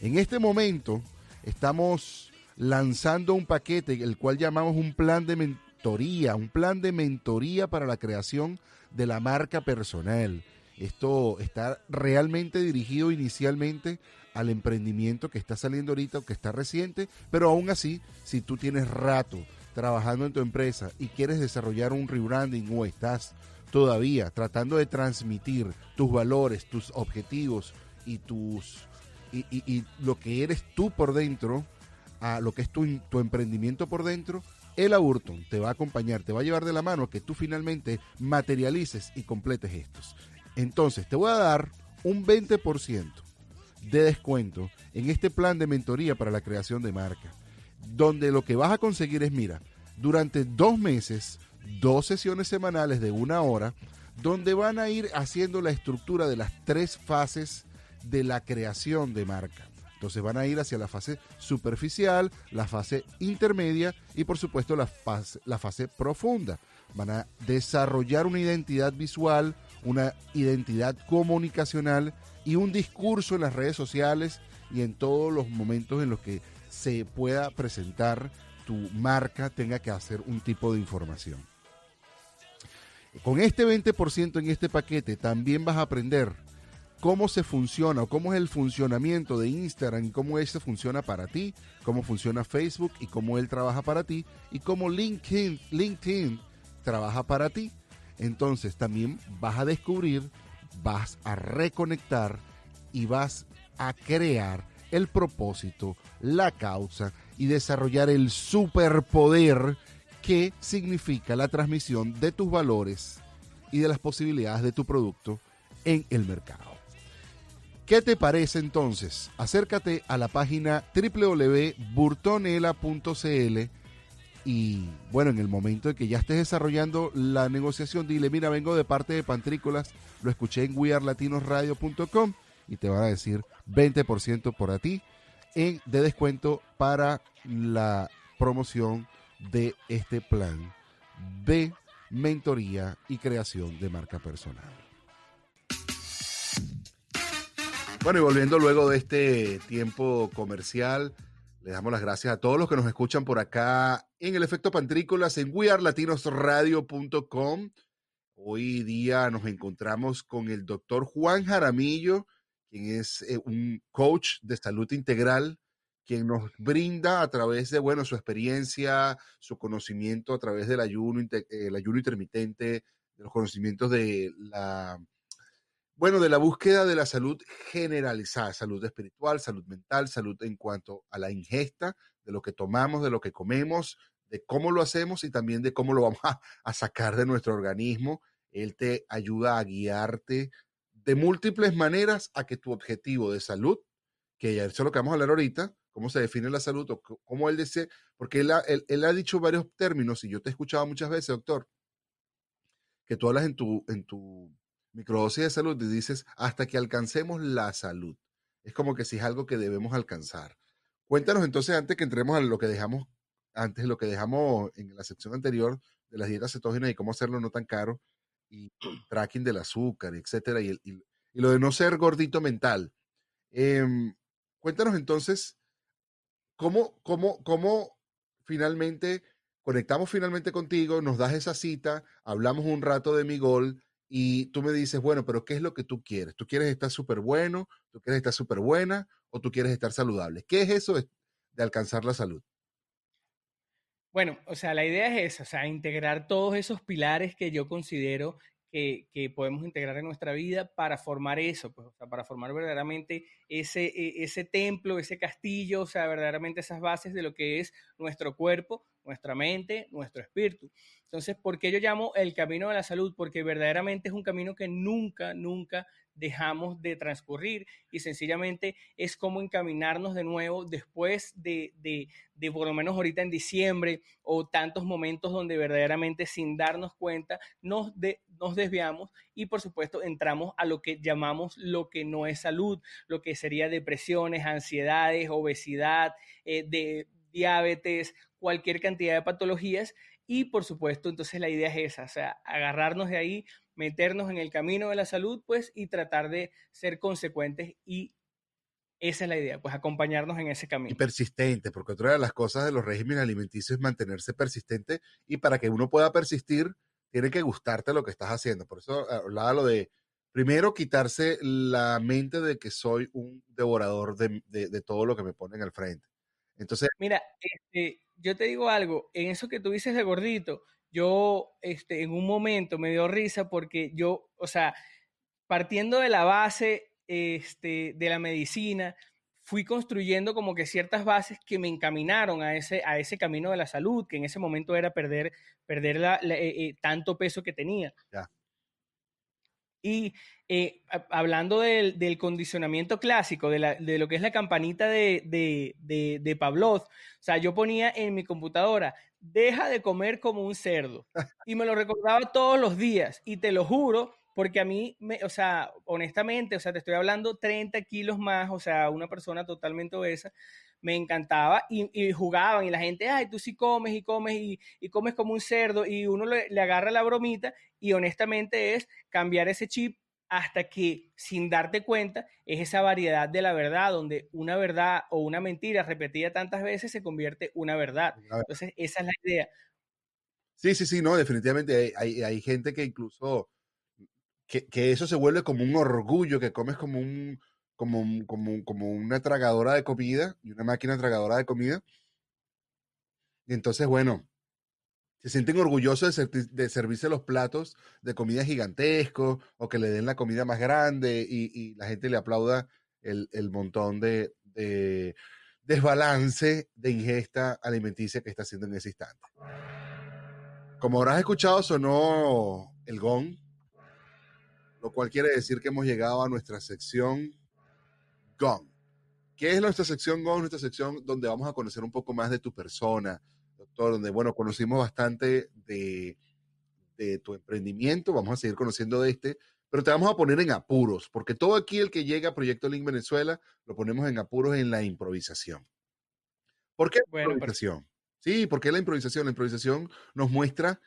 En este momento estamos lanzando un paquete, el cual llamamos un plan de mentoría, un plan de mentoría para la creación de la marca personal. Esto está realmente dirigido inicialmente al emprendimiento que está saliendo ahorita o que está reciente, pero aún así, si tú tienes rato trabajando en tu empresa y quieres desarrollar un rebranding o estás todavía tratando de transmitir tus valores, tus objetivos y tus y, lo que eres tú por dentro a lo que es tu, tu emprendimiento por dentro, el Burton te va a acompañar, te va a llevar de la mano a que tú finalmente materialices y completes estos. Entonces, te voy a dar un 20% de descuento en este plan de mentoría para la creación de marca, donde lo que vas a conseguir es, mira, durante dos meses, dos sesiones semanales de una hora, donde van a ir haciendo la estructura de las tres fases de la creación de marca. Entonces van a ir hacia la fase superficial, la fase intermedia y por supuesto la fase, la fase profunda. Van a desarrollar una identidad visual, una identidad comunicacional y un discurso en las redes sociales y en todos los momentos en los que se pueda presentar tu marca tenga que hacer un tipo de información. Con este 20% en este paquete también vas a aprender cómo se funciona o cómo es el funcionamiento de Instagram y cómo ese funciona para ti, cómo funciona Facebook y cómo él trabaja para ti y cómo LinkedIn, LinkedIn trabaja para ti. Entonces también vas a descubrir vas a reconectar y vas a crear el propósito, la causa y desarrollar el superpoder que significa la transmisión de tus valores y de las posibilidades de tu producto en el mercado. ¿Qué te parece entonces? Acércate a la página www.burtonela.cl y bueno, en el momento de que ya estés desarrollando la negociación, dile, mira, vengo de parte de Pantrícolas, lo escuché en wearlatinosradio.com y te van a decir 20% por a ti en, de descuento para la promoción de este plan de mentoría y creación de marca personal. Bueno, y volviendo luego de este tiempo comercial, le damos las gracias a todos los que nos escuchan por acá en el efecto Pantrícolas en wearlatinosradio.com. Hoy día nos encontramos con el doctor Juan Jaramillo, quien es eh, un coach de salud integral, quien nos brinda a través de, bueno, su experiencia, su conocimiento a través del ayuno, el ayuno intermitente, de los conocimientos de la bueno, de la búsqueda de la salud generalizada, salud espiritual, salud mental, salud en cuanto a la ingesta, de lo que tomamos, de lo que comemos, de cómo lo hacemos y también de cómo lo vamos a, sacar de nuestro organismo. Él te ayuda a guiarte de múltiples maneras a que tu objetivo de salud, que ya es lo que vamos a hablar ahorita, cómo se define la salud o cómo él dice, porque él él ha dicho varios términos y yo te he escuchado muchas veces, doctor, que tú hablas en tu, en tu microdosis de salud y dices hasta que alcancemos la salud. Es como que si es algo que debemos alcanzar. Cuéntanos entonces, antes que entremos a lo que dejamos, antes lo que dejamos en la sección anterior de las dietas cetógenas y cómo hacerlo no tan caro, y <clears throat> tracking del azúcar, etcétera, y, y, lo de no ser gordito mental. Em, cuéntanos entonces, ¿cómo, cómo, cómo finalmente conectamos finalmente contigo, nos das esa cita, hablamos un rato de mi gol y tú me dices, bueno, pero ¿qué es lo que tú quieres? ¿Tú quieres estar súper bueno? ¿Tú quieres estar súper buena? ¿O tú quieres estar saludable? ¿Qué es eso de alcanzar la salud? Bueno, o sea, la idea es esa, o sea, integrar todos esos pilares que yo considero que, podemos integrar en nuestra vida para formar eso, pues, para formar verdaderamente ese, e, ese templo, ese castillo, o sea, verdaderamente esas bases de lo que es nuestro cuerpo, nuestra mente, nuestro espíritu. Entonces, ¿por qué yo llamo el camino de la salud? Porque verdaderamente es un camino que nunca, nunca dejamos de transcurrir y sencillamente es como encaminarnos de nuevo después de, de, de, por lo menos ahorita en diciembre o tantos momentos donde verdaderamente sin darnos cuenta nos, de, nos desviamos y por supuesto entramos a lo que llamamos lo que no es salud, lo que sería depresiones, ansiedades, obesidad, eh, de diabetes, cualquier cantidad de patologías y por supuesto, entonces la idea es esa, o sea, agarrarnos de ahí, meternos en el camino de la salud, pues, y tratar de ser consecuentes y esa es la idea, pues acompañarnos en ese camino. Y persistente, porque otra de las cosas de los regímenes alimenticios es mantenerse persistente y para que uno pueda persistir, tiene que gustarte lo que estás haciendo. Por eso hablaba lo de, primero, quitarse la mente de que soy un devorador de, de todo lo que me ponen al frente. Entonces... Mira, este, yo te digo algo, en eso que tú dices de gordito, yo este, en un momento me dio risa porque yo, o sea, partiendo de la base este, de la medicina, fui construyendo como que ciertas bases que me encaminaron a ese, a ese camino de la salud, que en ese momento era perder, perder la, eh, eh, tanto peso que tenía. Ya. Y eh, hablando del, del, condicionamiento clásico, de, la, de, lo que es la campanita de, de, de, de Pavlov, o sea, yo ponía en mi computadora, deja de comer como un cerdo. <laughs> Y me lo recordaba todos los días. Y te lo juro, porque a mí, me, o sea, honestamente, o sea, te estoy hablando 30 kilos más, o sea, una persona totalmente obesa, me encantaba y, jugaban y la gente, ay, tú sí comes y comes y, comes como un cerdo y uno le, agarra la bromita y honestamente es cambiar ese chip hasta que sin darte cuenta es esa variedad de la verdad, donde una verdad o una mentira repetida tantas veces se convierte una verdad. Entonces, esa es la idea. Sí, sí, sí, no, definitivamente hay, hay gente que incluso, que, que, eso se vuelve como un orgullo, que comes como un, como, como, como una tragadora de comida y una máquina tragadora de comida. Y entonces, bueno, se sienten orgullosos de, servirse los platos de comida gigantescos o que le den la comida más grande y, la gente le aplauda el, montón de, de, desbalance de ingesta alimenticia que está haciendo en ese instante. Como habrás escuchado, sonó el gong, lo cual quiere decir que hemos llegado a nuestra sección Gong. ¿Qué es nuestra sección Gong? Nuestra sección donde vamos a conocer un poco más de tu persona, doctor, donde, bueno, conocimos bastante de, de tu emprendimiento, vamos a seguir conociendo de este, pero te vamos a poner en apuros, porque todo aquí el que llega a Proyecto Link Venezuela lo ponemos en apuros en la improvisación. ¿Por qué la improvisación? Sí, porque la improvisación, la improvisación nos muestra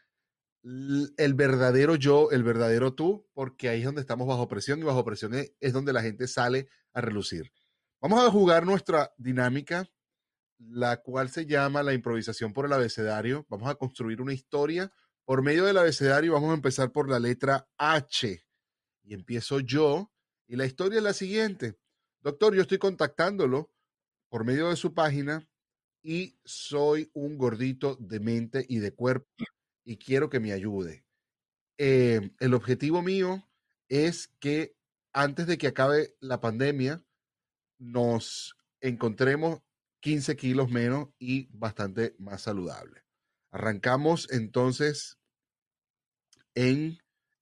el verdadero yo, el verdadero tú, porque ahí es donde estamos bajo presión y bajo presión es, donde la gente sale a relucir. Vamos a jugar nuestra dinámica, la cual se llama la improvisación por el abecedario. Vamos a construir una historia por medio del abecedario. Vamos a empezar por la letra H. Y empiezo yo. Y la historia es la siguiente. Doctor, yo estoy contactándolo por medio de su página y soy un gordito de mente y de cuerpo y quiero que me ayude. Eh, el objetivo mío es que antes de que acabe la pandemia nos encontremos 15 kilos menos y bastante más saludable. Arrancamos entonces en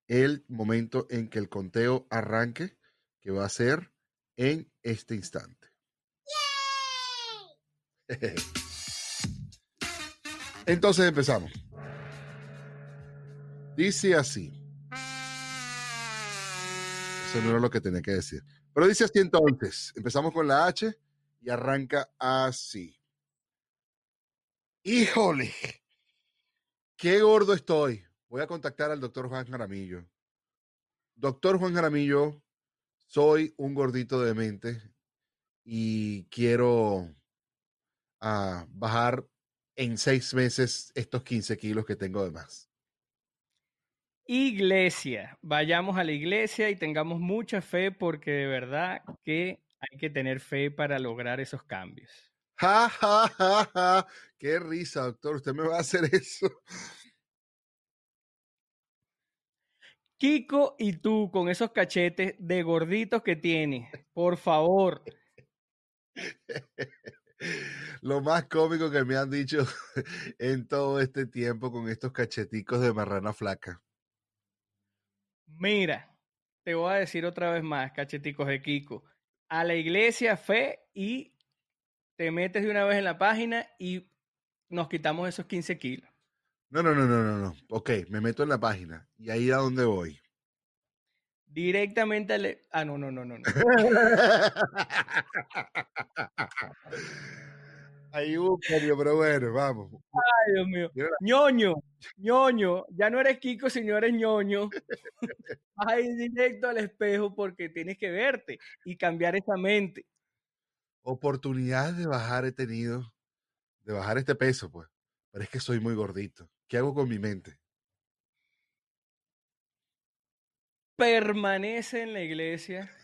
el momento en que el conteo arranque, que va a ser en este instante. <laughs> Entonces empezamos. Dice así. Eso no era lo que tenía que decir. Pero dice así entonces. Empezamos con la H y arranca así. Híjole, qué gordo estoy. Voy a contactar al doctor Juan Jaramillo. Doctor Juan Jaramillo, soy un gordito de mente y quiero ah, bajar en seis meses estos 15 kilos que tengo de más. Iglesia, vayamos a la iglesia y tengamos mucha fe porque de verdad que hay que tener fe para lograr esos cambios. Ja, ja, ja, ja. Qué risa, doctor. Usted me va a hacer eso. Kiko y tú con esos cachetes de gorditos que tienes, por favor. <laughs> Lo más cómico que me han dicho <laughs> en todo este tiempo con estos cacheticos de marrana flaca. Mira, te voy a decir otra vez más, cacheticos de Kiko. A la iglesia fe y te metes de una vez en la página y nos quitamos esos 15 kilos. No, no, no, no, no, no. Ok, me meto en la página. ¿Y ahí a dónde voy? Directamente al... Ah, no, no, no, no. no. <laughs> <laughs> ahí hubo un cambio, pero bueno, vamos. Ay, Dios mío. ñoño, <laughs> ñoño. Ya no eres Kiko, sino eres ñoño. <laughs> Vas a ir directo al espejo porque tienes que verte y cambiar esa mente. Oportunidades de bajar he tenido, de bajar este peso, pues. Pero es que soy muy gordito. ¿Qué hago con mi mente? Permanece en la iglesia. <laughs>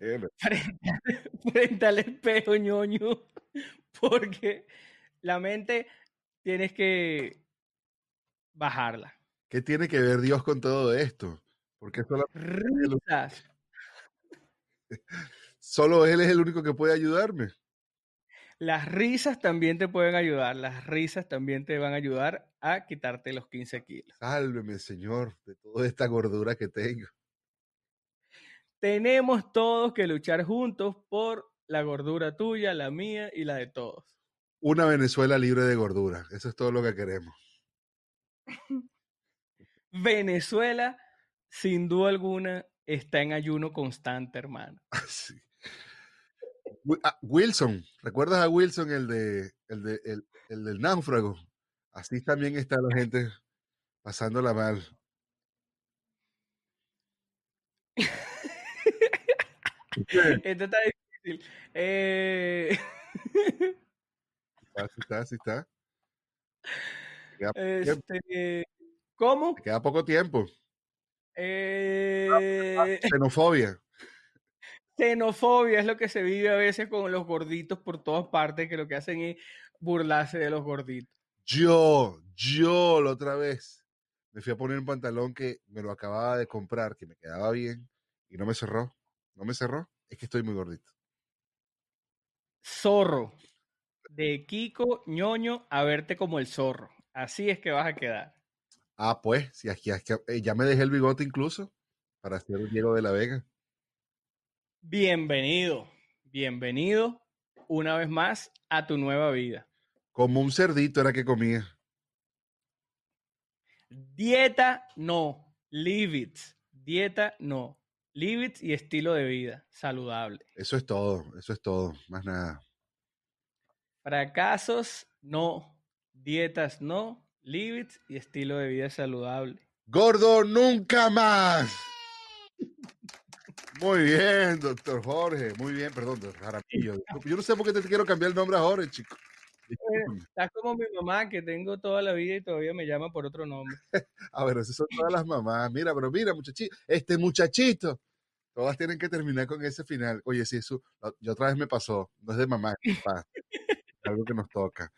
Bueno, frente, frente al espejo, ñoño. <laughs> Porque la mente tienes que bajarla. ¿Qué tiene que ver Dios con todo esto? Porque solo, Risas. <laughs> solo Él es el único que puede ayudarme. Las risas también te pueden ayudar. Las risas también te van a ayudar a quitarte los 15 kilos. Sálveme, Señor, de toda esta gordura que tengo. Tenemos todos que luchar juntos por la gordura tuya, la mía y la de todos. Una Venezuela libre de gordura. Eso es todo lo que queremos. Venezuela, sin duda alguna, está en ayuno constante, hermano. <laughs> Sí. Wi- ah, Wilson, ¿recuerdas a Wilson, el, de, el, de, el, el del náufrago? Así también está la gente pasándola mal. <laughs> Esto está difícil. Eh, Así <laughs> está, así está. Queda este, ¿Cómo? queda poco tiempo. Eh, <laughs> Xenofobia. xenofobia es lo que se vive a veces con los gorditos por todas partes, que lo que hacen es burlarse de los gorditos. Yo, yo la otra vez me fui a poner un pantalón que me lo acababa de comprar, que me quedaba bien y no me cerró. No me cerró. Es que estoy muy gordito. Zorro. De Kiko ñoño a verte como el zorro. Así es que vas a quedar. Ah, pues, si aquí, aquí- eh, ya me dejé el bigote incluso para ser un Diego de la Vega. Bienvenido, bienvenido una vez más a tu nueva vida. Como un cerdito era que comía. Dieta no, live it. Dieta no, it y estilo de vida saludable. Eso es todo, eso es todo, más nada. Fracasos no, dietas no, it y estilo de vida saludable. Gordo nunca más. Muy bien, doctor Jorge. Muy bien, perdón, doctor Jaramillo. Yo no sé por qué te quiero cambiar el nombre a Jorge, chico. <laughs> Estás como mi mamá que tengo toda la vida y todavía me llama por otro nombre. A ver, esas son todas las mamás. Mira, pero mira, muchachito, este muchachito. Todas tienen que terminar con ese final. Oye, sí, eso, yo otra vez me pasó. No es de mamá, es de papá. Es algo que nos toca.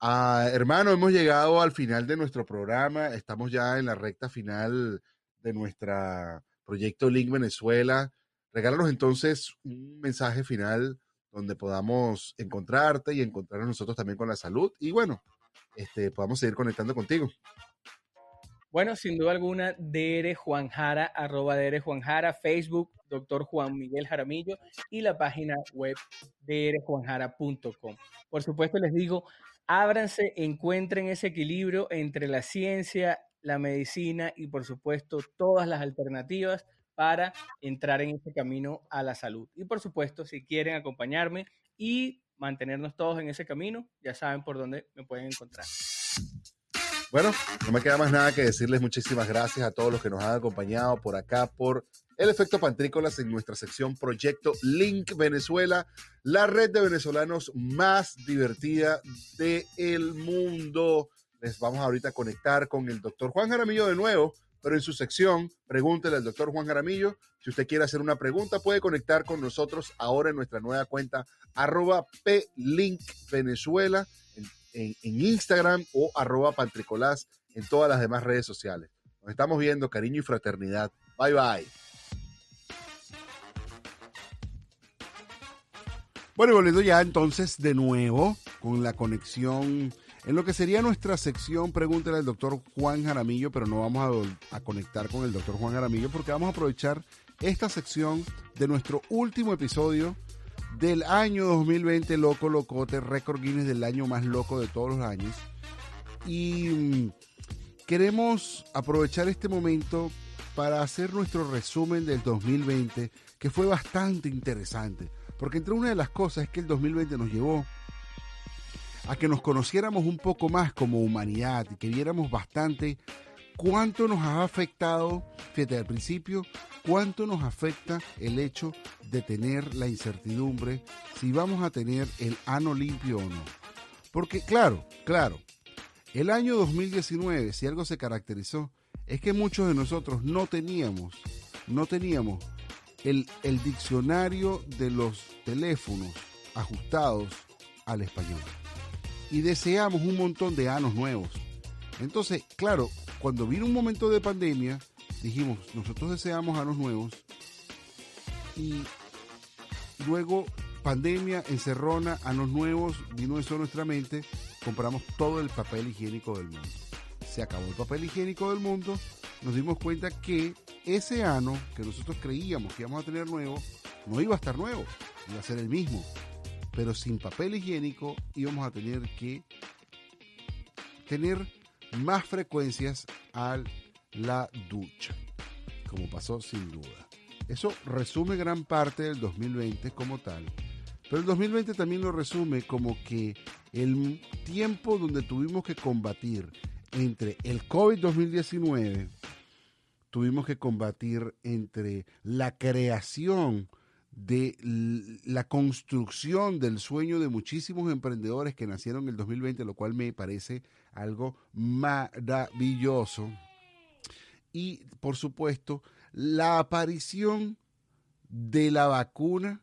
Ah, hermano, hemos llegado al final de nuestro programa. Estamos ya en la recta final de nuestro proyecto Link Venezuela. regálanos entonces un mensaje final donde podamos encontrarte y encontrarnos nosotros también con la salud y bueno, este, podamos seguir conectando contigo. Bueno, sin duda alguna, DR Juanjara, arroba DR Juanjara, Facebook, doctor Juan Miguel Jaramillo y la página web drjuanjara.com. Por supuesto, les digo, ábranse, encuentren ese equilibrio entre la ciencia, la medicina y, por supuesto, todas las alternativas para entrar en ese camino a la salud. Y, por supuesto, si quieren acompañarme y mantenernos todos en ese camino, ya saben por dónde me pueden encontrar. Bueno, no me queda más nada que decirles muchísimas gracias a todos los que nos han acompañado por acá, por el efecto Pantrícolas en nuestra sección Proyecto Link Venezuela, la red de venezolanos más divertida del mundo. Les vamos ahorita a conectar con el doctor Juan Jaramillo de nuevo, pero en su sección, pregúntele al doctor Juan Jaramillo. Si usted quiere hacer una pregunta, puede conectar con nosotros ahora en nuestra nueva cuenta arroba Link Venezuela en, Instagram o arroba pantricolás en todas las demás redes sociales. Nos estamos viendo, cariño y fraternidad. Bye bye. Bueno, volviendo ya entonces de nuevo con la conexión en lo que sería nuestra sección Pregúntale al doctor Juan Jaramillo, pero no vamos a, a, conectar con el doctor Juan Jaramillo porque vamos a aprovechar esta sección de nuestro último episodio del año 2020, Loco Locote, récord Guinness del año más loco de todos los años. Y mm, queremos aprovechar este momento para hacer nuestro resumen del 2020, que fue bastante interesante. Porque entre una de las cosas es que el 2020 nos llevó a que nos conociéramos un poco más como humanidad y que viéramos bastante cuánto nos ha afectado, fíjate, al principio, cuánto nos afecta el hecho de tener la incertidumbre si vamos a tener el ano limpio o no. Porque claro, claro, el año 2019, si algo se caracterizó, es que muchos de nosotros no teníamos, no teníamos el, el diccionario de los teléfonos ajustados al español. Y deseamos un montón de anos nuevos. Entonces, claro, cuando vino un momento de pandemia, dijimos, nosotros deseamos anos nuevos y luego pandemia, encerrona, anos nuevos, vino eso a nuestra mente, compramos todo el papel higiénico del mundo. Se acabó el papel higiénico del mundo, nos dimos cuenta que ese ano que nosotros creíamos que íbamos a tener nuevo, no iba a estar nuevo, iba a ser el mismo. Pero sin papel higiénico íbamos a tener que tener más frecuencias a la ducha, como pasó sin duda. Eso resume gran parte del 2020 como tal, pero el 2020 también lo resume como que el tiempo donde tuvimos que combatir entre el COVID-2019, tuvimos que combatir entre la creación de la construcción del sueño de muchísimos emprendedores que nacieron en el 2020, lo cual me parece algo maravilloso. Y por supuesto, la aparición de la vacuna,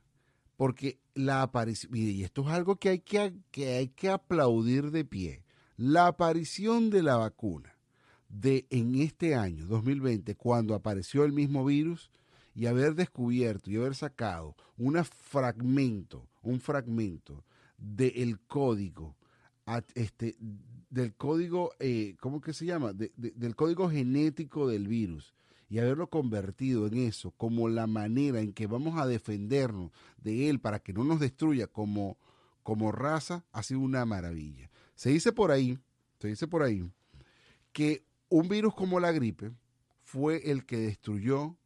porque la aparición, y esto es algo que hay que, que hay que aplaudir de pie, la aparición de la vacuna de en este año 2020, cuando apareció el mismo virus, y haber descubierto y haber sacado un fragmento, un fragmento del código, este, del código, eh, ¿cómo que se llama? del código genético del virus y haberlo convertido en eso como la manera en que vamos a defendernos de él para que no nos destruya como, como raza, ha sido una maravilla. Se dice por ahí, se dice por ahí, que un virus como la gripe fue el que destruyó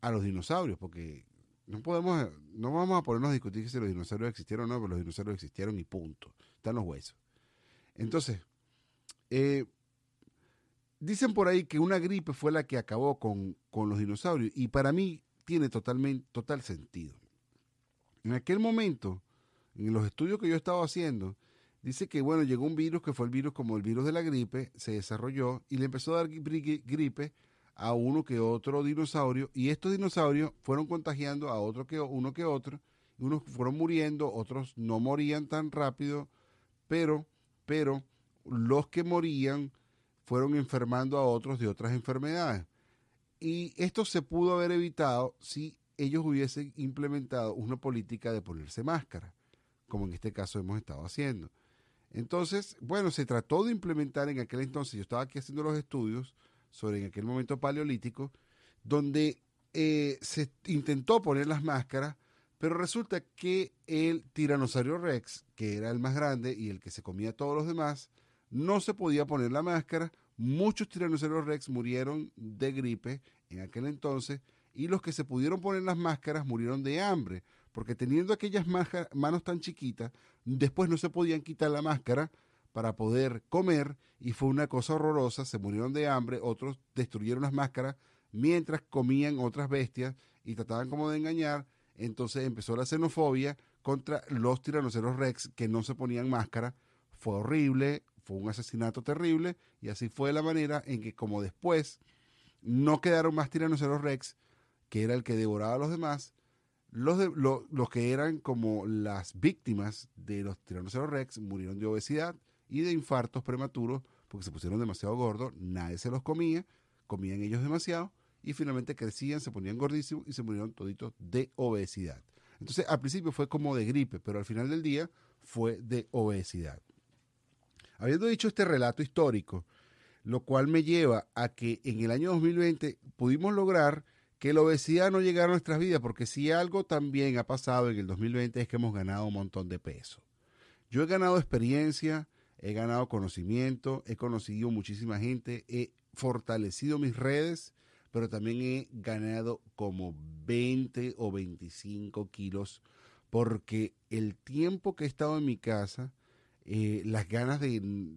a los dinosaurios, porque no podemos, no vamos a ponernos a discutir si los dinosaurios existieron o no, pero los dinosaurios existieron y punto. Están los huesos. Entonces, eh, dicen por ahí que una gripe fue la que acabó con, con los dinosaurios y para mí tiene totalmente, total sentido. En aquel momento, en los estudios que yo estaba haciendo, dice que bueno, llegó un virus que fue el virus como el virus de la gripe, se desarrolló y le empezó a dar gripe a uno que otro dinosaurio y estos dinosaurios fueron contagiando a otro que uno que otro, unos fueron muriendo, otros no morían tan rápido, pero pero los que morían fueron enfermando a otros de otras enfermedades. Y esto se pudo haber evitado si ellos hubiesen implementado una política de ponerse máscara, como en este caso hemos estado haciendo. Entonces, bueno, se trató de implementar en aquel entonces, yo estaba aquí haciendo los estudios sobre en aquel momento paleolítico, donde eh, se intentó poner las máscaras, pero resulta que el tiranosaurio rex, que era el más grande y el que se comía a todos los demás, no se podía poner la máscara. Muchos tiranosaurios rex murieron de gripe en aquel entonces y los que se pudieron poner las máscaras murieron de hambre, porque teniendo aquellas manos tan chiquitas, después no se podían quitar la máscara para poder comer y fue una cosa horrorosa, se murieron de hambre, otros destruyeron las máscaras mientras comían otras bestias y trataban como de engañar, entonces empezó la xenofobia contra los tiranoceros rex que no se ponían máscara, fue horrible, fue un asesinato terrible y así fue la manera en que como después no quedaron más tiranoceros rex, que era el que devoraba a los demás, los, de, los que eran como las víctimas de los tiranoceros rex murieron de obesidad y de infartos prematuros porque se pusieron demasiado gordos, nadie se los comía, comían ellos demasiado y finalmente crecían, se ponían gordísimos y se murieron toditos de obesidad. Entonces, al principio fue como de gripe, pero al final del día fue de obesidad. Habiendo dicho este relato histórico, lo cual me lleva a que en el año 2020 pudimos lograr que la obesidad no llegara a nuestras vidas, porque si algo también ha pasado en el 2020 es que hemos ganado un montón de peso. Yo he ganado experiencia, he ganado conocimiento, he conocido muchísima gente, he fortalecido mis redes pero también he ganado como 20 o 25 kilos porque el tiempo que he estado en mi casa, eh, las ganas de,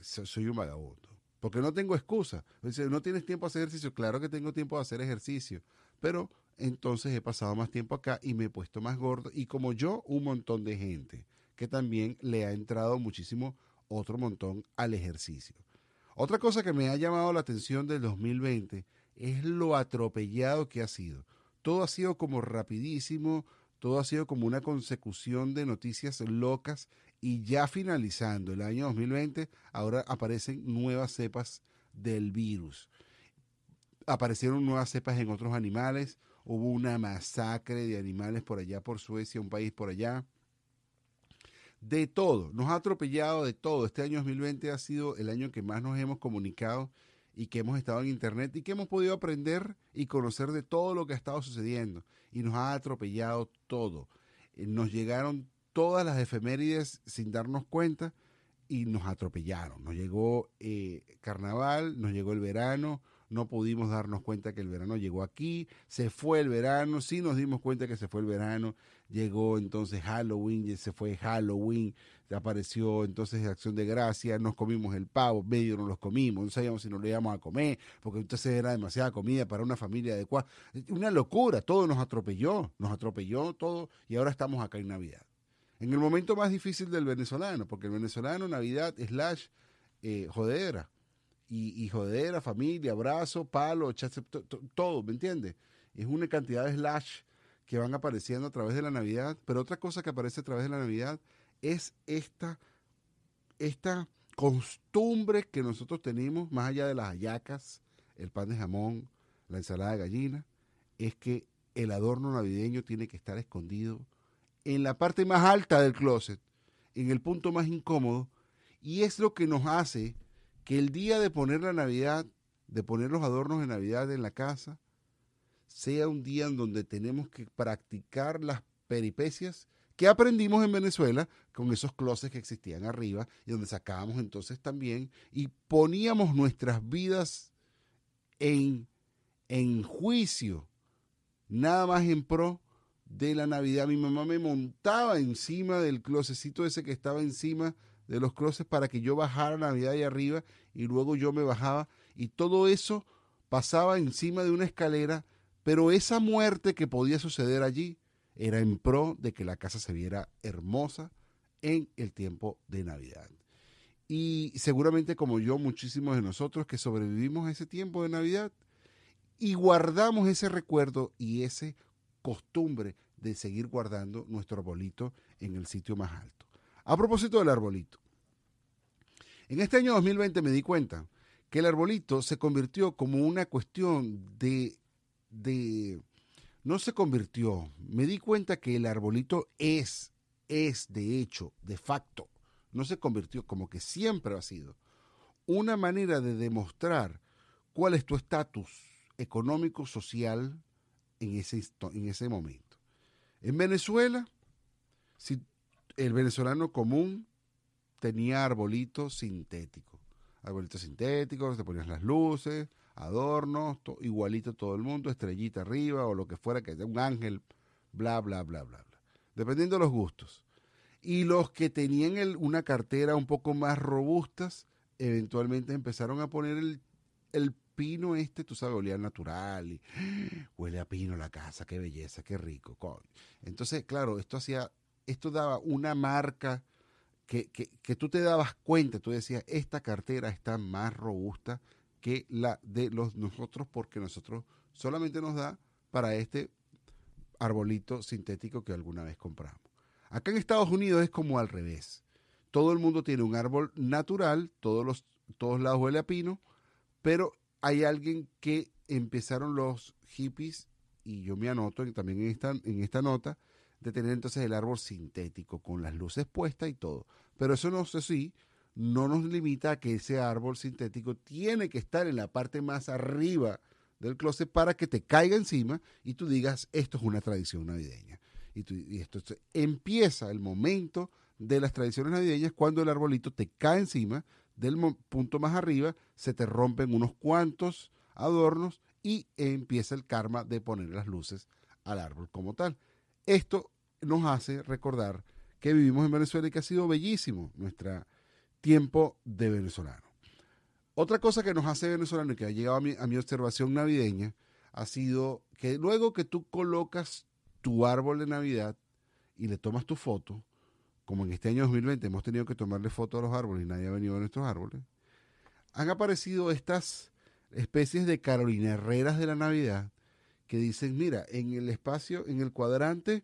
Soy un vagabundo. Porque no tengo excusa. no tienes tiempo de hacer ejercicio. Claro que tengo tiempo de hacer ejercicio. Pero entonces he pasado más tiempo acá y me he puesto más gordo. Y como yo, un montón de gente que también le ha entrado muchísimo otro montón al ejercicio. Otra cosa que me ha llamado la atención del 2020 es lo atropellado que ha sido. Todo ha sido como rapidísimo, todo ha sido como una consecución de noticias locas y ya finalizando el año 2020, ahora aparecen nuevas cepas del virus. Aparecieron nuevas cepas en otros animales, hubo una masacre de animales por allá, por Suecia, un país por allá. De todo, nos ha atropellado de todo. Este año 2020 ha sido el año que más nos hemos comunicado y que hemos estado en Internet y que hemos podido aprender y conocer de todo lo que ha estado sucediendo. Y nos ha atropellado todo. Eh, nos llegaron todas las efemérides sin darnos cuenta y nos atropellaron. Nos llegó eh, carnaval, nos llegó el verano, no pudimos darnos cuenta que el verano llegó aquí, se fue el verano, sí nos dimos cuenta que se fue el verano, llegó entonces Halloween, se fue Halloween, apareció entonces Acción de Gracia, nos comimos el pavo, medio no los comimos, no sabíamos si nos lo íbamos a comer, porque entonces era demasiada comida para una familia adecuada. Una locura, todo nos atropelló, nos atropelló todo y ahora estamos acá en Navidad. En el momento más difícil del venezolano, porque el venezolano Navidad slash eh, jodera y, y jodera, familia, abrazo, palo, todo, ¿me entiendes? Es una cantidad de slash que van apareciendo a través de la Navidad, pero otra cosa que aparece a través de la Navidad es esta, esta costumbre que nosotros tenemos, más allá de las hallacas, el pan de jamón, la ensalada de gallina, es que el adorno navideño tiene que estar escondido en la parte más alta del closet, en el punto más incómodo, y es lo que nos hace que el día de poner la Navidad, de poner los adornos de Navidad en la casa, sea un día en donde tenemos que practicar las peripecias que aprendimos en Venezuela con esos closets que existían arriba y donde sacábamos entonces también y poníamos nuestras vidas en, en juicio, nada más en pro de la Navidad. Mi mamá me montaba encima del closetcito ese que estaba encima de los closets para que yo bajara Navidad ahí arriba y luego yo me bajaba y todo eso pasaba encima de una escalera, pero esa muerte que podía suceder allí era en pro de que la casa se viera hermosa en el tiempo de Navidad. Y seguramente como yo, muchísimos de nosotros que sobrevivimos a ese tiempo de Navidad y guardamos ese recuerdo y ese costumbre de seguir guardando nuestro arbolito en el sitio más alto. A propósito del arbolito, en este año 2020 me di cuenta que el arbolito se convirtió como una cuestión de, de no se convirtió. Me di cuenta que el arbolito es, es de hecho, de facto, no se convirtió como que siempre ha sido una manera de demostrar cuál es tu estatus económico, social en ese, en ese momento. En Venezuela, si el venezolano común tenía arbolitos sintéticos. Arbolitos sintéticos, te ponías las luces, adornos, igualito todo el mundo, estrellita arriba o lo que fuera, que un ángel, bla, bla, bla, bla, bla. Dependiendo de los gustos. Y los que tenían una cartera un poco más robustas, eventualmente empezaron a poner el, el pino este, tú sabes, olía natural y <gasps> huele a pino la casa, qué belleza, qué rico. Entonces, claro, esto hacía, esto daba una marca que, que, tú te dabas cuenta, tú decías, esta cartera está más robusta que la de los nosotros porque nosotros solamente nos da para este arbolito sintético que alguna vez compramos. Acá en Estados Unidos es como al revés. Todo el mundo tiene un árbol natural, todos los todos lados huele a pino, pero hay alguien que empezaron los hippies y yo me anoto también en esta nota de tener entonces el árbol sintético con las luces puestas y todo. Pero eso no sé si no nos limita a que ese árbol sintético tiene que estar en la parte más arriba del closet para que te caiga encima y tú digas, esto es una tradición navideña. Y, y esto empieza el momento de las tradiciones navideñas cuando el arbolito te cae encima del punto más arriba, se te rompen unos cuantos adornos y empieza el karma de poner las luces al árbol como tal. Esto nos hace recordar que vivimos en Venezuela y que ha sido bellísimo nuestro tiempo de venezolano. Otra cosa que nos hace venezolano y que ha llegado a mi, a mi observación navideña ha sido que luego que tú colocas tu árbol de Navidad y le tomas tu foto, como en este año 2020 hemos tenido que tomarle fotos a los árboles y nadie ha venido a nuestros árboles, han aparecido estas especies de Carolina Herreras de la Navidad que dicen, mira, en el espacio, en el cuadrante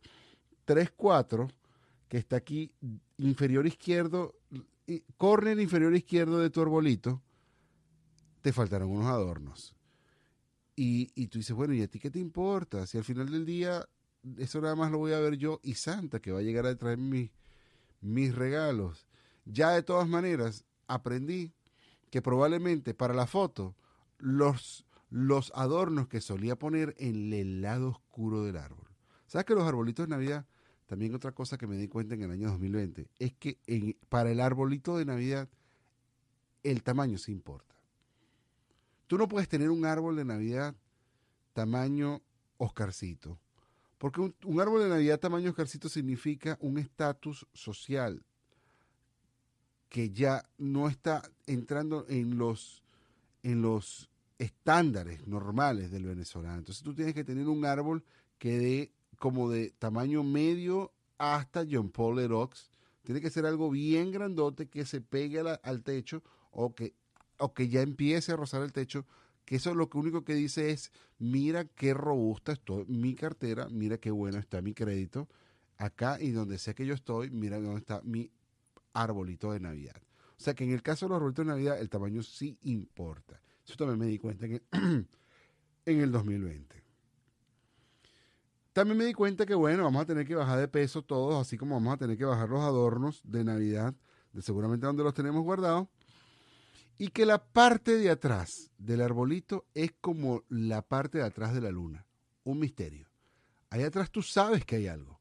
3-4, que está aquí inferior izquierdo, corre el inferior izquierdo de tu arbolito, te faltaron unos adornos. Y, y tú dices, bueno, ¿y a ti qué te importa? Si al final del día eso nada más lo voy a ver yo y Santa, que va a llegar a traer mi, mis regalos. Ya de todas maneras, aprendí que probablemente para la foto, los, los adornos que solía poner en el lado oscuro del árbol. ¿Sabes que los arbolitos de Navidad, también otra cosa que me di cuenta en el año 2020, es que para el arbolito de Navidad, el tamaño sí importa. Tú no puedes tener un árbol de Navidad tamaño Oscarcito porque un, árbol de Navidad tamaño escarcito significa un estatus social que ya no está entrando en los, en los estándares normales del venezolano. Entonces tú tienes que tener un árbol que dé como de tamaño medio hasta John Paul Lerox. Tiene que ser algo bien grandote que se pegue al techo o que, o que ya empiece a rozar el techo que eso lo único que dice es, mira qué robusta estoy, mi cartera, mira qué bueno está mi crédito, acá y donde sea que yo estoy, mira dónde está mi arbolito de Navidad. O sea que en el caso de los arbolitos de Navidad, el tamaño sí importa. Eso también me di cuenta en el, <clears throat> en el 2020. También me di cuenta que, bueno, vamos a tener que bajar de peso todos, así como vamos a tener que bajar los adornos de Navidad, de seguramente donde los tenemos guardados y que la parte de atrás del arbolito es como la parte de atrás de la luna, un misterio. Ahí atrás tú sabes que hay algo.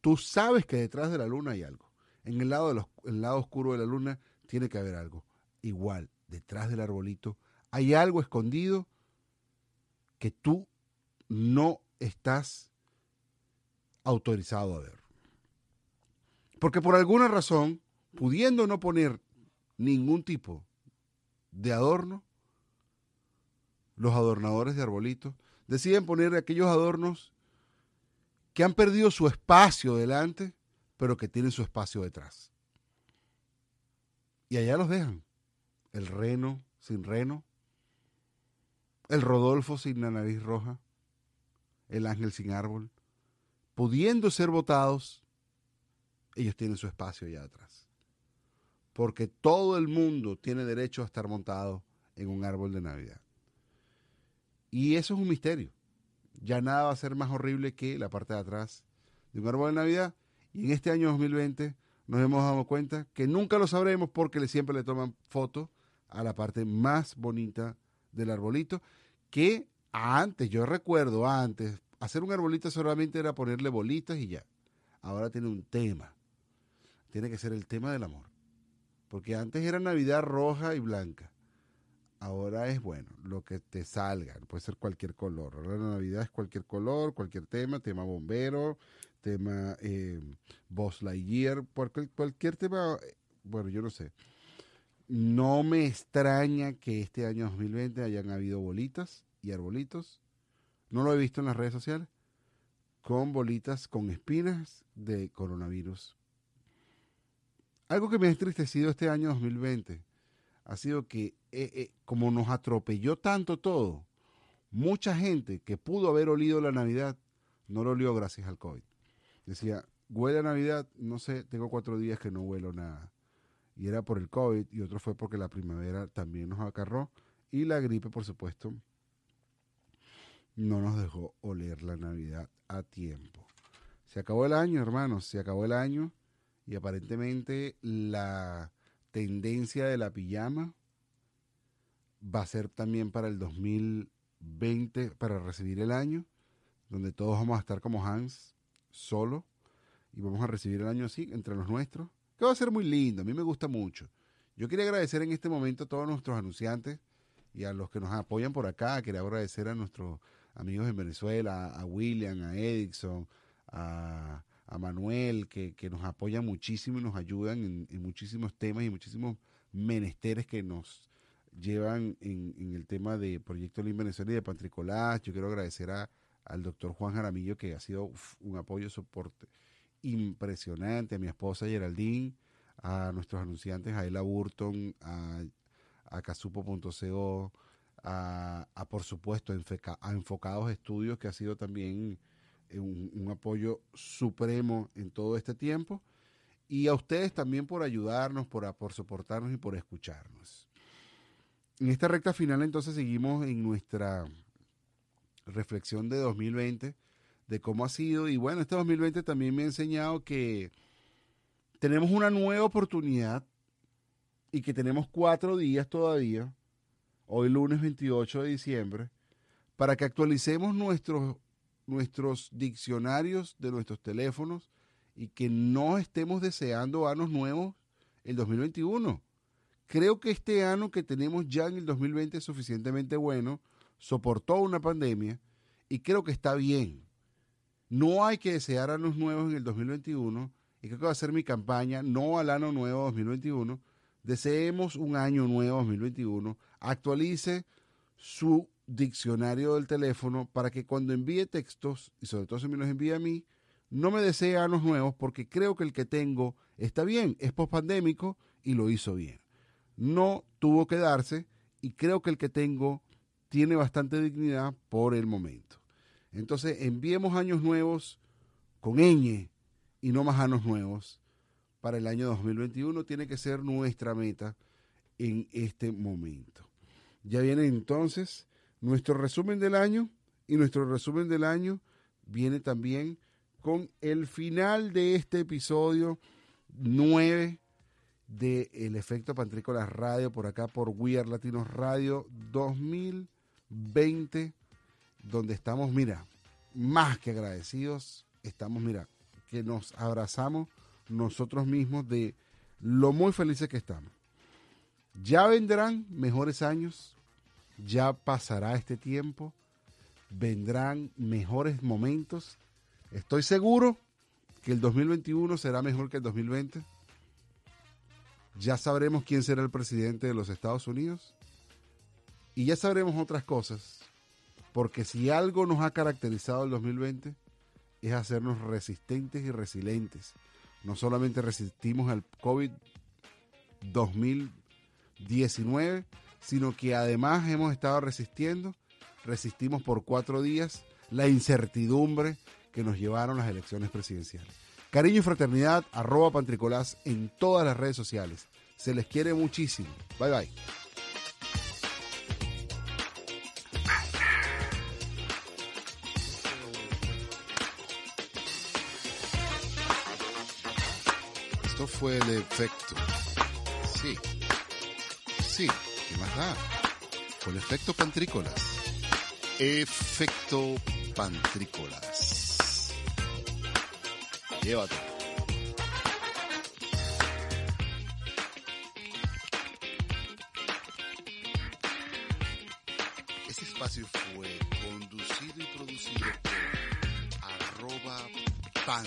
Tú sabes que detrás de la luna hay algo. En el lado, el lado oscuro de la luna tiene que haber algo. Igual, detrás del arbolito hay algo escondido que tú no estás autorizado a ver. Porque por alguna razón, pudiendo no poner ningún tipo de adorno, los adornadores de arbolitos, deciden poner aquellos adornos que han perdido su espacio delante, pero que tienen su espacio detrás. Y allá los dejan. El reno sin reno, el Rodolfo sin la nariz roja, el ángel sin árbol, pudiendo ser votados, ellos tienen su espacio allá atrás porque todo el mundo tiene derecho a estar montado en un árbol de Navidad. Y eso es un misterio. Ya nada va a ser más horrible que la parte de atrás de un árbol de Navidad. Y en este año 2020 nos hemos dado cuenta que nunca lo sabremos porque siempre le toman fotos a la parte más bonita del arbolito, que antes, yo recuerdo antes, hacer un arbolito solamente era ponerle bolitas y ya. Ahora tiene un tema. Tiene que ser el tema del amor. Porque antes era Navidad roja y blanca. Ahora es bueno, lo que te salga, puede ser cualquier color. Ahora la Navidad es cualquier color, cualquier tema, tema bombero, tema eh, Boss Lightyear, cualquier, cualquier tema, bueno, yo no sé. No me extraña que este año 2020 hayan habido bolitas y arbolitos. No lo he visto en las redes sociales. Con bolitas con espinas de coronavirus. Algo que me ha entristecido este año 2020 ha sido que eh, eh, como nos atropelló tanto todo, mucha gente que pudo haber olido la Navidad no lo olió gracias al COVID. Decía, huele Navidad, no sé, tengo cuatro días que no huelo nada. Y era por el COVID y otro fue porque la primavera también nos acarró y la gripe, por supuesto, no nos dejó oler la Navidad a tiempo. Se acabó el año, hermanos, se acabó el año y aparentemente la tendencia de la pijama va a ser también para el 2020, para recibir el año, donde todos vamos a estar como Hans, solo, y vamos a recibir el año así, entre los nuestros, que va a ser muy lindo, a mí me gusta mucho. Yo quería agradecer en este momento a todos nuestros anunciantes y a los que nos apoyan por acá, quería agradecer a nuestros amigos en Venezuela, a William, a Edison, a, Manuel, que, nos apoyan muchísimo y nos ayudan en, muchísimos temas y muchísimos menesteres que nos llevan en, el tema de Proyecto Lin Venezuela y de Pantricolás. Yo quiero agradecer a, al doctor Juan Jaramillo, que ha sido un apoyo, soporte impresionante, a mi esposa Geraldine, a nuestros anunciantes, a Ela Burton, a, a Casupo.co, a, por supuesto, a Enfocados Estudios, que ha sido también eh, un, apoyo supremo en todo este tiempo. Y a ustedes también por ayudarnos, por, por soportarnos y por escucharnos. En esta recta final entonces seguimos en nuestra reflexión de 2020, de cómo ha sido. Y bueno, este 2020 también me ha enseñado que tenemos una nueva oportunidad y que tenemos cuatro días todavía hoy lunes 28 de diciembre, para que actualicemos nuestros, nuestros diccionarios de nuestros teléfonos y que no estemos deseando años nuevos el 2021. Creo que este año que tenemos ya en el 2020 es suficientemente bueno, soportó una pandemia y creo que está bien. No hay que desear años nuevos en el 2021 y creo que va a ser mi campaña, no al año nuevo 2021, deseemos un año nuevo 2021, actualice su diccionario del teléfono para que cuando envíe textos, y sobre todo si me los envía a mí, no me desee años nuevos porque creo que el que tengo está bien, es pospandémico y lo hizo bien. No tuvo que darse y creo que el que tengo tiene bastante dignidad por el momento. Entonces enviemos años nuevos con ñ y no más años nuevos para el año 2021 tiene que ser nuestra meta en este momento. Ya viene entonces nuestro resumen del año y nuestro resumen del año viene también con el final de este episodio 9 de El Efecto Pantrícolas Radio por acá por We Are Latinos Radio 2020 donde estamos, mira, más que agradecidos, estamos, mira, que nos abrazamos nosotros mismos de lo muy felices que estamos. Ya vendrán mejores años, ya pasará este tiempo, vendrán mejores momentos. Estoy seguro que el 2021 será mejor que el 2020. Ya sabremos quién será el presidente de los Estados Unidos. Y ya sabremos otras cosas. Porque si algo nos ha caracterizado el 2020 es hacernos resistentes y resilientes no solamente resistimos al COVID-2019, sino que además hemos estado resistiendo, resistimos por cuatro días la incertidumbre que nos llevaron las elecciones presidenciales. Cariño y fraternidad, arroba pantricolás en todas las redes sociales. Se les quiere muchísimo. Bye bye. Fue el efecto. Sí. Sí, ¿qué más da? El efecto pantrícolas. Efecto pantrícolas. Llévate. Este espacio fue conducido y producido por arroba pan